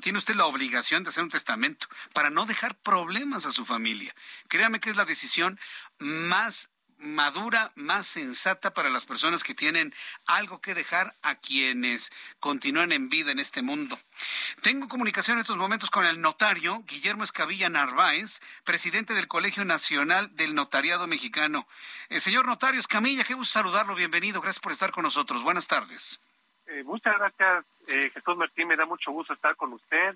tiene usted la obligación de hacer un testamento para no dejar problemas a su familia. Créame que es la decisión más madura, más sensata para las personas que tienen algo que dejar a quienes continúan en vida en este mundo. Tengo comunicación en estos momentos con el notario Guillermo Escavilla Narváez, presidente del Colegio Nacional del Notariado Mexicano. El eh, señor notario Escamilla, qué gusto saludarlo, bienvenido, gracias por estar con nosotros. Buenas tardes. Eh, muchas gracias, eh, Jesús Martín. Me da mucho gusto estar con usted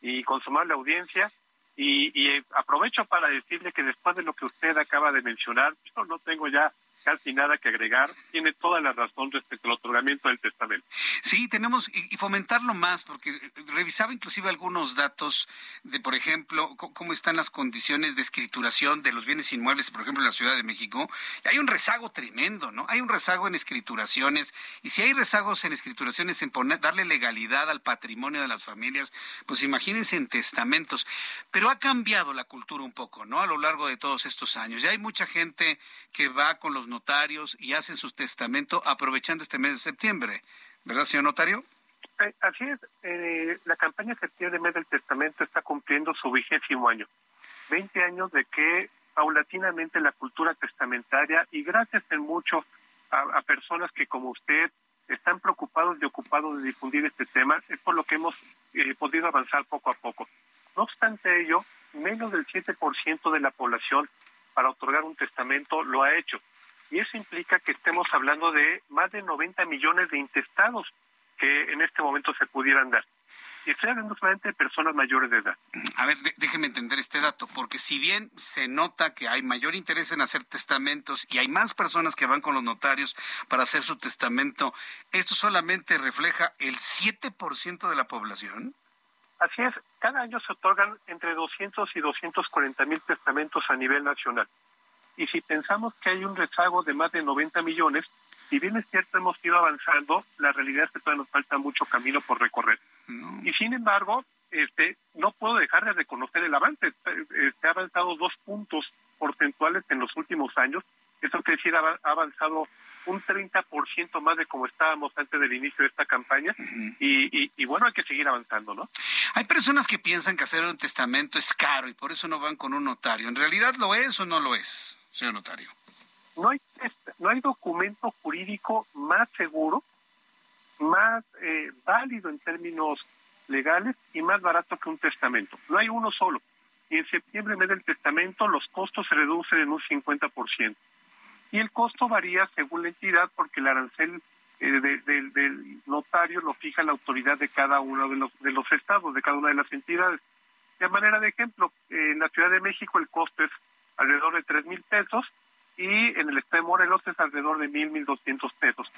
y con su amable audiencia. Y, y aprovecho para decirle que después de lo que usted acaba de mencionar, yo no tengo ya casi nada que agregar. Tiene toda la razón respecto al otorgamiento del testamento. Sí, tenemos y, fomentarlo más, porque revisaba inclusive algunos datos de, por ejemplo, cómo están las condiciones de escrituración de los bienes inmuebles, por ejemplo, en la Ciudad de México. Hay un rezago tremendo, ¿no? Hay un rezago en escrituraciones. Y si hay rezagos en escrituraciones, en poner, darle legalidad al patrimonio de las familias, pues imagínense en testamentos. Pero ha cambiado la cultura un poco, ¿no? A lo largo de todos estos años. Ya hay mucha gente que va con los notarios y hacen su testamento aprovechando este mes de septiembre. ¿Verdad, señor notario? Eh, así es. Eh, la campaña septiembre mes del testamento está cumpliendo su vigésimo año. Veinte años de que paulatinamente la cultura testamentaria y gracias en mucho a, personas que como usted están preocupados y ocupados de difundir este tema, es por lo que hemos eh, podido avanzar poco a poco. No obstante ello, menos del 7% de la población para otorgar un testamento lo ha hecho. Y eso implica que estemos hablando de más de 90 millones de intestados que en este momento se pudieran dar. Y estoy hablando solamente de personas mayores de edad. A ver, déjeme entender este dato, porque si bien se nota que hay mayor interés en hacer testamentos y hay más personas que van con los notarios para hacer su testamento, ¿esto solamente refleja el 7% de la población? Así es, cada año se otorgan entre 200 y 240 mil testamentos a nivel nacional. Y si pensamos que hay un rezago de más de 90 millones, si bien es cierto hemos ido avanzando, la realidad es que todavía nos falta mucho camino por recorrer. Y sin embargo, este, no puedo dejar de reconocer el avance. Se ha avanzado dos puntos porcentuales en los últimos años. Eso quiere decir, ha avanzado un 30% más de como estábamos antes del inicio de esta campaña y, y, bueno, hay que seguir avanzando, ¿no? Hay personas que piensan que hacer un testamento es caro y por eso no van con un notario. ¿En realidad lo es o no lo es, señor notario? No hay, no hay documento jurídico más seguro, más eh, válido en términos legales y más barato que un testamento. No hay uno solo. Y en septiembre, en vez del testamento, los costos se reducen en un 50% y el costo varía según la entidad porque el arancel eh, del notario lo fija la autoridad de cada uno de los, de los estados, de cada una de las entidades. De manera de ejemplo, en la Ciudad de México el costo es alrededor de tres mil pesos y en el estado de Morelos es alrededor de mil, mil doscientos pesos.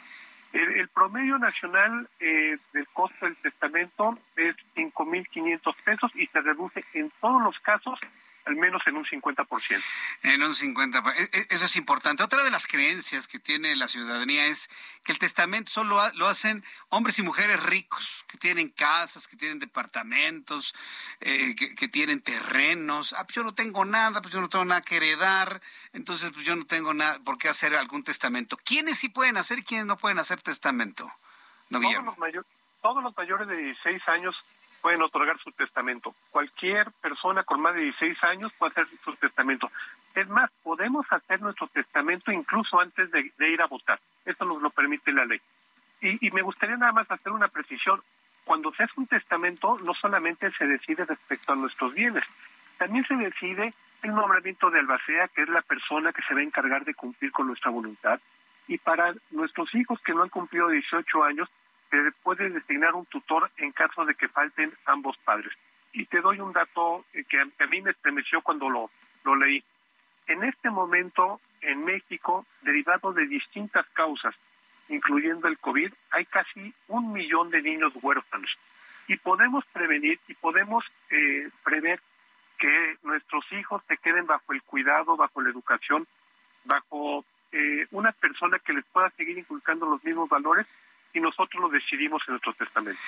El, promedio nacional eh, del costo del testamento es cinco mil quinientos pesos y se reduce en todos los casos al menos en un 50%. En un 50%. E, e, eso es importante. Otra de las creencias que tiene la ciudadanía es que el testamento solo lo hacen hombres y mujeres ricos, que tienen casas, que tienen departamentos, eh, que, tienen terrenos. Ah, pues yo no tengo nada, pues yo no tengo nada que heredar, entonces pues yo no tengo nada por qué hacer algún testamento. ¿Quiénes sí pueden hacer y quiénes no pueden hacer testamento? No, todos, los todos los mayores de 16 años pueden otorgar su testamento. Cualquier persona con más de 16 años puede hacer su testamento. Es más, podemos hacer nuestro testamento incluso antes de, ir a votar. Esto nos lo permite la ley. Y, me gustaría nada más hacer una precisión. Cuando se hace un testamento, no solamente se decide respecto a nuestros bienes, también se decide el nombramiento de albacea, que es la persona que se va a encargar de cumplir con nuestra voluntad. Y para nuestros hijos que no han cumplido 18 años, se puede designar un tutor en caso de que falten ambos padres. Y te doy un dato eh, que a mí me estremeció cuando lo, lo leí. En este momento, en México, derivado de distintas causas, incluyendo el COVID, hay casi un millón de niños huérfanos. Y podemos prevenir y podemos eh, prever que nuestros hijos se queden bajo el cuidado, bajo la educación, bajo eh, una persona que les pueda seguir inculcando los mismos valores y nosotros lo decidimos en nuestro testamento.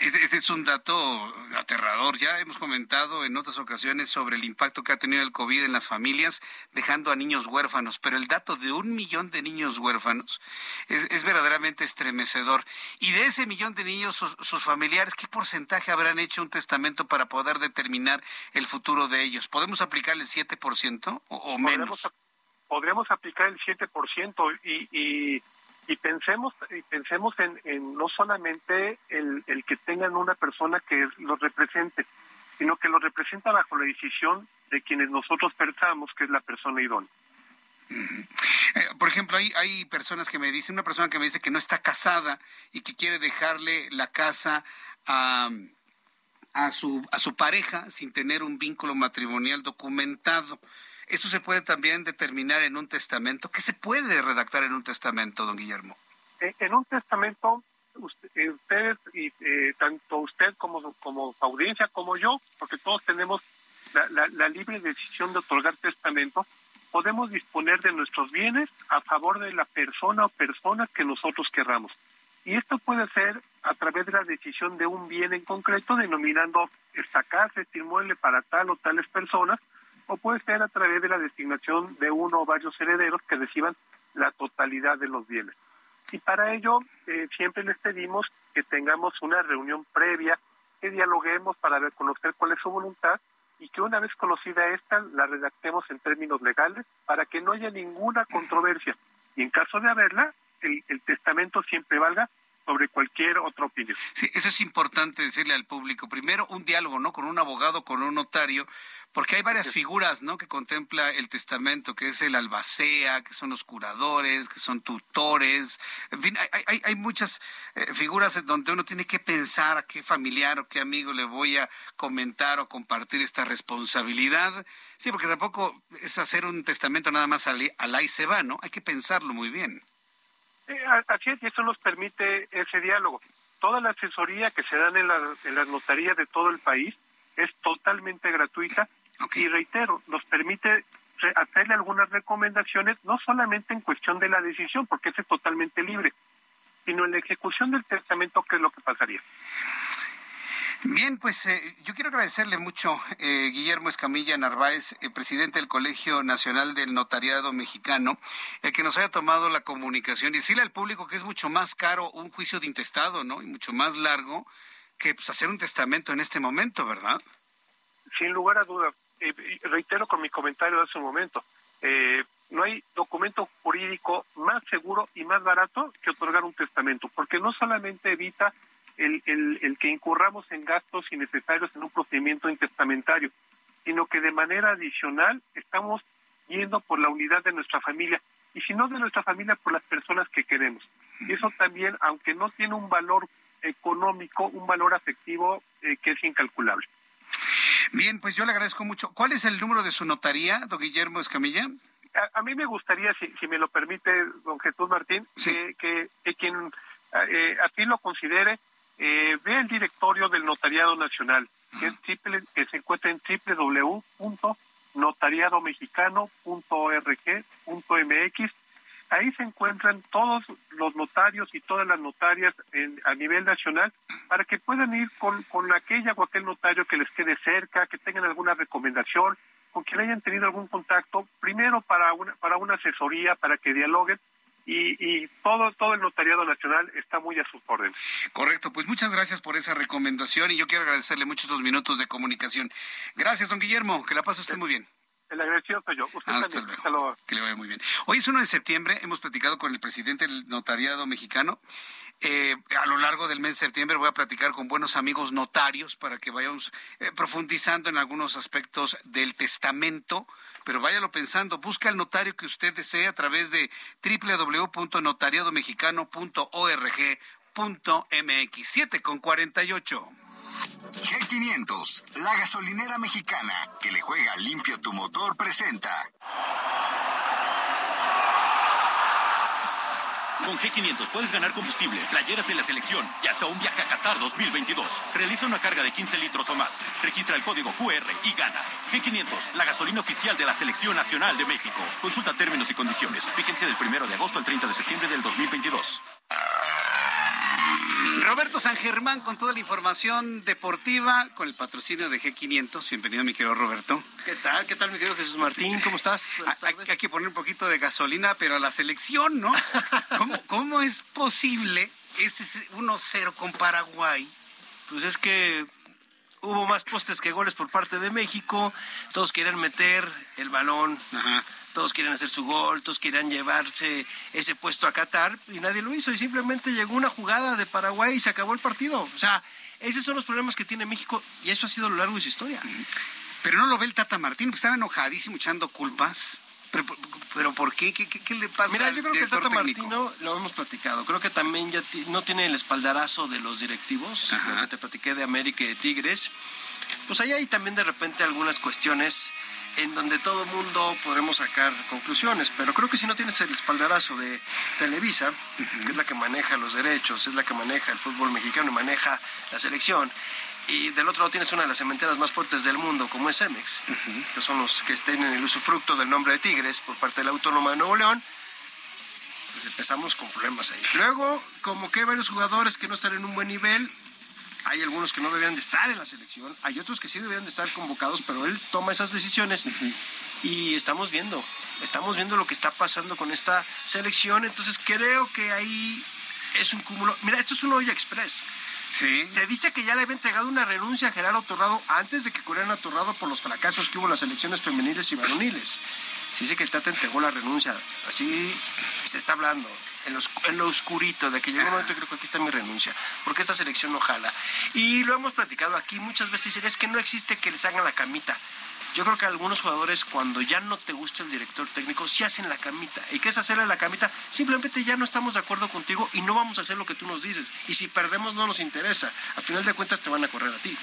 Ese es un dato aterrador. Ya hemos comentado en otras ocasiones sobre el impacto que ha tenido el COVID en las familias, dejando a niños huérfanos, pero el dato de un millón de niños huérfanos es, verdaderamente estremecedor. Y de ese millón de niños, sus, familiares, ¿qué porcentaje habrán hecho un testamento para poder determinar el futuro de ellos? ¿Podemos aplicar el 7% o, o menos? Podríamos, aplicar el 7% y, y y pensemos y pensemos en, no solamente el, el, que tengan una persona que los represente, sino que los representa bajo la decisión de quienes nosotros pensamos que es la persona idónea. Eh, por ejemplo, hay, hay personas que me dicen, una persona que me dice que no está casada y que quiere dejarle la casa a, a, su, a su pareja sin tener un vínculo matrimonial documentado. ¿Eso se puede también determinar en un testamento? ¿Qué se puede redactar en un testamento, don Guillermo? Eh, en un testamento, eh, ustedes, y eh, tanto usted como, como audiencia, como yo, porque todos tenemos la, libre decisión de otorgar testamento, podemos disponer de nuestros bienes a favor de la persona o personas que nosotros querramos. Y esto puede ser a través de la decisión de un bien en concreto, denominando esta casa, este inmueble para tal o tales personas, o puede ser a través de la designación de uno o varios herederos que reciban la totalidad de los bienes. Y para ello eh, siempre les pedimos que tengamos una reunión previa, que dialoguemos para ver, conocer cuál es su voluntad y que una vez conocida esta la redactemos en términos legales para que no haya ninguna controversia. Y en caso de haberla, el testamento siempre valga sobre cualquier otra opinión. Sí, eso es importante decirle al público. Primero, un diálogo, ¿no? Con un abogado, con un notario, porque hay varias figuras, ¿no? Que contempla el testamento, que es el albacea, que son los curadores, que son tutores. En fin, hay, hay, muchas eh, figuras en donde uno tiene que pensar a qué familiar o qué amigo le voy a comentar o compartir esta responsabilidad. Sí, porque tampoco es hacer un testamento nada más al, al ahí se va, ¿no? Hay que pensarlo muy bien. Eh, así es, y eso nos permite ese diálogo. Toda la asesoría que se dan en, en las notarías de todo el país es totalmente gratuita y reitero, nos permite hacerle algunas recomendaciones, no solamente en cuestión de la decisión, porque ese es totalmente libre, sino en la ejecución del testamento, ¿qué es lo que pasaría? Bien, pues eh, yo quiero agradecerle mucho, eh, Guillermo Escamilla Narváez, eh, presidente del Colegio Nacional del Notariado Mexicano, el que nos haya tomado la comunicación y decirle al público que es mucho más caro un juicio de intestado, ¿no? Y mucho más largo que pues, hacer un testamento en este momento, ¿verdad? Sin lugar a dudas. reitero con mi comentario hace un momento. no hay documento jurídico más seguro y más barato que otorgar un testamento, porque no solamente evita el, el, el que incurramos en gastos innecesarios en un procedimiento intestamentario, sino que de manera adicional estamos yendo por la unidad de nuestra familia y si no de nuestra familia por las personas que queremos. Y eso también, aunque no tiene un valor económico, un valor afectivo eh, que es incalculable. Bien, pues yo le agradezco mucho. ¿Cuál es el número de su notaría, don Guillermo Escamilla? A, mí me gustaría, si, si, me lo permite, don Jesús Martín, que, que, quien eh, así lo considere, eh, ve el directorio del Notariado Nacional, que, es que se encuentra en www.notariadomexicano.org.mx. Ahí se encuentran todos los notarios y todas las notarias a nivel nacional para que puedan ir con, con aquella o aquel notario que les quede cerca, que tengan alguna recomendación, con quien hayan tenido algún contacto, primero para una, para una asesoría, para que dialoguen y, todo, todo el notariado nacional está muy a sus órdenes. Correcto, pues muchas gracias por esa recomendación y yo quiero agradecerle muchos dos minutos de comunicación. Gracias, don Guillermo, que la pase usted muy bien. El agradecido soy yo. Hasta luego. Que le vaya muy bien. Hoy es 1 de septiembre, hemos platicado con el presidente del notariado mexicano. Eh, a lo largo del mes de septiembre voy a platicar con buenos amigos notarios para que vayamos eh, profundizando en algunos aspectos del testamento pero váyalo pensando, busca el notario que usted desee a través de www.notariadomexicano.org.mx 7 con 48. G500, la gasolinera mexicana que le juega limpio tu motor, presenta. Con G500 puedes ganar combustible, playeras de la selección y hasta un viaje a Qatar 2022. Realiza una carga de 15 litros o más. Registra el código QR y gana. G500, la gasolina oficial de la Selección Nacional de México. Consulta términos y condiciones. Fíjense del 1 de agosto al 30 de septiembre del 2022. Roberto San Germán con toda la información deportiva, con el patrocinio de G500. Bienvenido, mi querido Roberto. ¿Qué tal? ¿Qué tal, mi querido Jesús Martín? ¿Cómo estás? Hay, hay, que poner un poquito de gasolina, pero a la selección, ¿no? ¿Cómo, cómo es posible ese 1-0 con Paraguay? Pues es que hubo más postes que goles por parte de México. Todos quieren meter el balón. Todos quieren hacer su gol, todos quieren llevarse ese puesto a Qatar y nadie lo hizo y simplemente llegó una jugada de Paraguay y se acabó el partido. O sea, esos son los problemas que tiene México y eso ha sido a lo largo de su historia. Pero no lo ve el Tata Martín, estaba enojadísimo echando culpas. Pero, ¿por qué? qué? le pasa? Mira, yo creo que Tata Martino lo hemos platicado. Creo que también ya no tiene el espaldarazo de los directivos. que te platiqué de América y de Tigres. Pues ahí hay también de repente algunas cuestiones en donde todo mundo podremos sacar conclusiones, pero creo que si no tienes el espaldarazo de Televisa, que es la que maneja los derechos, es la que maneja el fútbol mexicano y maneja la selección, y del otro lado tienes una de las cementeras más fuertes del mundo, como es Emex, que son los que estén en el usufructo del nombre de Tigres por parte de la Autónoma de Nuevo León, pues empezamos con problemas ahí. Luego, como que hay varios jugadores que no están en un buen nivel, hay algunos que no deberían de estar en la selección, hay otros que sí deberían de estar convocados, pero él toma esas decisiones. Y estamos viendo, estamos viendo lo que está pasando con esta selección, entonces creo que ahí es un cúmulo. Mira, esto es un olla express. Se dice que ya le había entregado una renuncia a Gerardo Torrado antes de que ocurriera Torrado por los fracasos que hubo en las elecciones femeniles y varoniles. Se dice que el Tata entregó la renuncia. Así se está hablando en, lo oscurito, de que llegó un momento creo que aquí está mi renuncia, porque esta selección no jala. Y lo hemos platicado aquí muchas veces, es que no existe que les hagan la camita. Yo creo que algunos jugadores cuando ya no te gusta el director técnico, sí hacen la camita. ¿Y qué es hacerle la camita? Simplemente ya no estamos de acuerdo contigo y no vamos a hacer lo que tú nos dices. Y si perdemos no nos interesa. Al final de cuentas te van a correr a ti.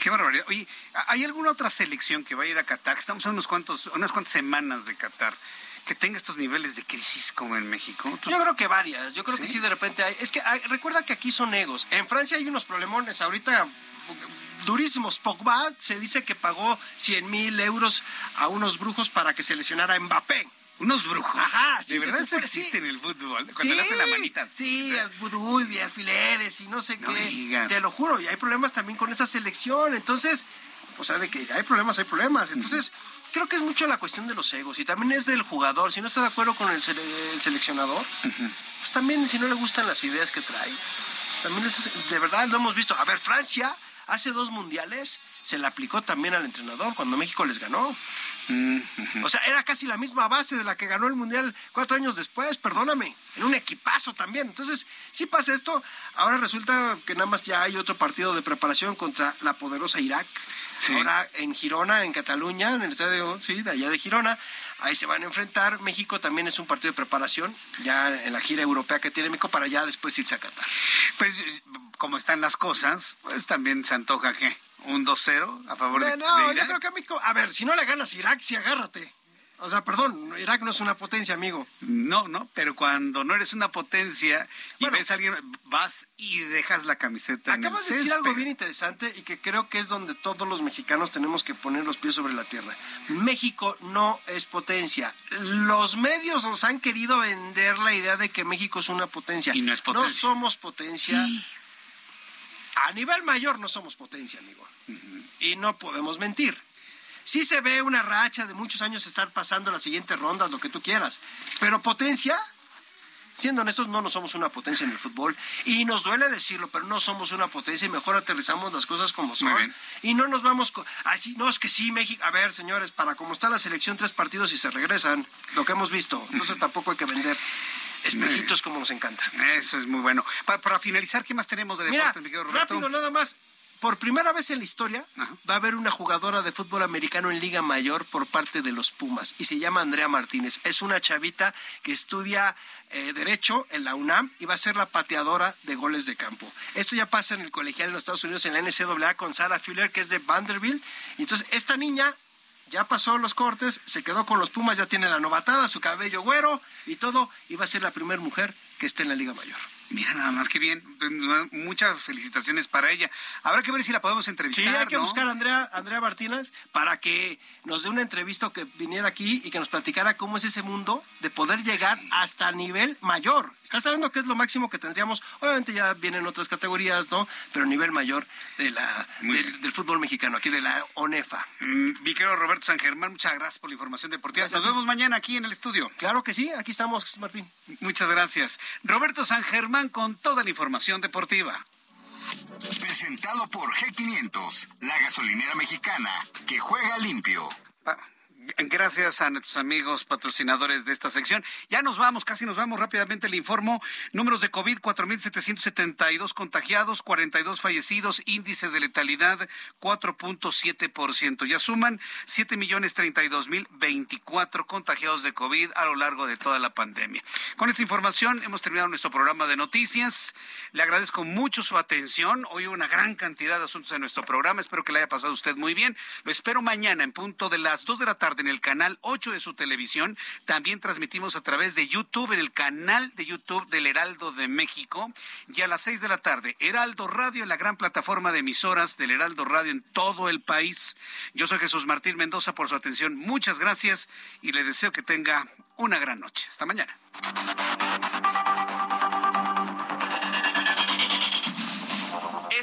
Qué barbaridad. Oye, ¿hay alguna otra selección que va a ir a Qatar? Estamos a unos cuantos, unas cuantas semanas de Qatar que tenga estos niveles de crisis como en México? Yo creo que varias. Yo creo que sí, de repente hay. Es que recuerda que aquí son egos. En Francia hay unos problemones. Ahorita durísimos. Pogba se dice que pagó 100 mil euros a unos brujos para que se lesionara Mbappé. Unos brujos. Ajá, sí. De verdad eso existe en el fútbol. Cuando sí, le hacen la manita. Sí, vudú y alfileres y no sé qué. Te lo juro, y hay problemas también con esa selección. Entonces, o sea, de que hay problemas, hay problemas. Entonces, creo que es mucho la cuestión de los egos y también es del jugador. Si no está de acuerdo con el, seleccionador, pues también si no le gustan las ideas que trae, pues también es, de verdad lo hemos visto. A ver, Francia hace dos mundiales se le aplicó también al entrenador cuando México les ganó. O sea, era casi la misma base de la que ganó el Mundial cuatro años después, perdóname, en un equipazo también. Entonces, si pasa esto, ahora resulta que nada más ya hay otro partido de preparación contra la poderosa Irak. Ahora en Girona, en Cataluña, en el estadio, sí, de allá de Girona, ahí se van a enfrentar. México también es un partido de preparación, ya en la gira europea que tiene México, para ya después irse a Qatar. Pues, como están las cosas, pues también se antoja que un 2-0 a favor de, no, yo creo que México, a ver, si no le ganas Irak, sí agárrate. O sea, perdón, Irak no es una potencia, amigo. No, no, pero cuando no eres una potencia y ves a alguien, vas y dejas la camiseta. Acabas de decir algo bien interesante y que creo que es donde todos los mexicanos tenemos que poner los pies sobre la tierra. México no es potencia. Los medios nos han querido vender la idea de que México es una potencia. Y no es potencia. No somos potencia. A nivel mayor no somos potencia, amigo. Y no podemos mentir. Sí se ve una racha de muchos años estar pasando la siguiente ronda, lo que tú quieras. Pero potencia, siendo honestos, no nos somos una potencia en el fútbol. Y nos duele decirlo, pero no somos una potencia y mejor aterrizamos las cosas como son. Y no nos vamos así, no es que sí, México. A ver, señores, para cómo está la selección, tres partidos y se regresan, lo que hemos visto. Entonces tampoco hay que vender espejitos como nos encanta. Eso es muy bueno. Para, finalizar, ¿qué más tenemos de deportes, Mira, Rápido, nada más por primera vez en la historia va a haber una jugadora de fútbol americano en Liga Mayor por parte de los Pumas y se llama Andrea Martínez. Es una chavita que estudia eh, Derecho en la UNAM y va a ser la pateadora de goles de campo. Esto ya pasa en el colegial en los Estados Unidos en la NCAA con Sarah Fuller, que es de Vanderbilt. Y entonces esta niña ya pasó los cortes, se quedó con los Pumas, ya tiene la novatada, su cabello güero y todo, y va a ser la primera mujer que esté en la Liga Mayor. Mira, nada más que bien. Muchas felicitaciones para ella. Habrá que ver si la podemos entrevistar. Sí, hay que buscar a Andrea, Andrea Martínez para que nos dé una entrevista que viniera aquí y que nos platicara cómo es ese mundo de poder llegar hasta nivel mayor. ¿Estás sabiendo qué es lo máximo que tendríamos? Obviamente ya vienen otras categorías, ¿no? Pero nivel mayor de la, del, fútbol mexicano, aquí de la ONEFA. Mm, mi querido Roberto San Germán, muchas gracias por la información deportiva. Nos vemos mañana aquí en el estudio. Claro que sí, aquí estamos, Martín. Muchas gracias. Roberto San Germán con toda la información deportiva. Presentado por G500, la gasolinera mexicana que juega limpio. Gracias a nuestros amigos patrocinadores de esta sección. Ya nos vamos, casi nos vamos rápidamente. Le informo números de COVID, 4.772 contagiados, 42 fallecidos, índice de letalidad 4.7%. Ya suman 7.032.024 contagiados de COVID a lo largo de toda la pandemia. Con esta información hemos terminado nuestro programa de noticias. Le agradezco mucho su atención. Hoy una gran cantidad de asuntos en nuestro programa. Espero que le haya pasado usted muy bien. Lo espero mañana en punto de las 2 de la tarde en el canal 8 de su televisión. También transmitimos a través de YouTube, en el canal de YouTube del Heraldo de México. Y a las 6 de la tarde, Heraldo Radio, en la gran plataforma de emisoras del Heraldo Radio en todo el país. Yo soy Jesús Martín Mendoza por su atención. Muchas gracias y le deseo que tenga una gran noche. Hasta mañana.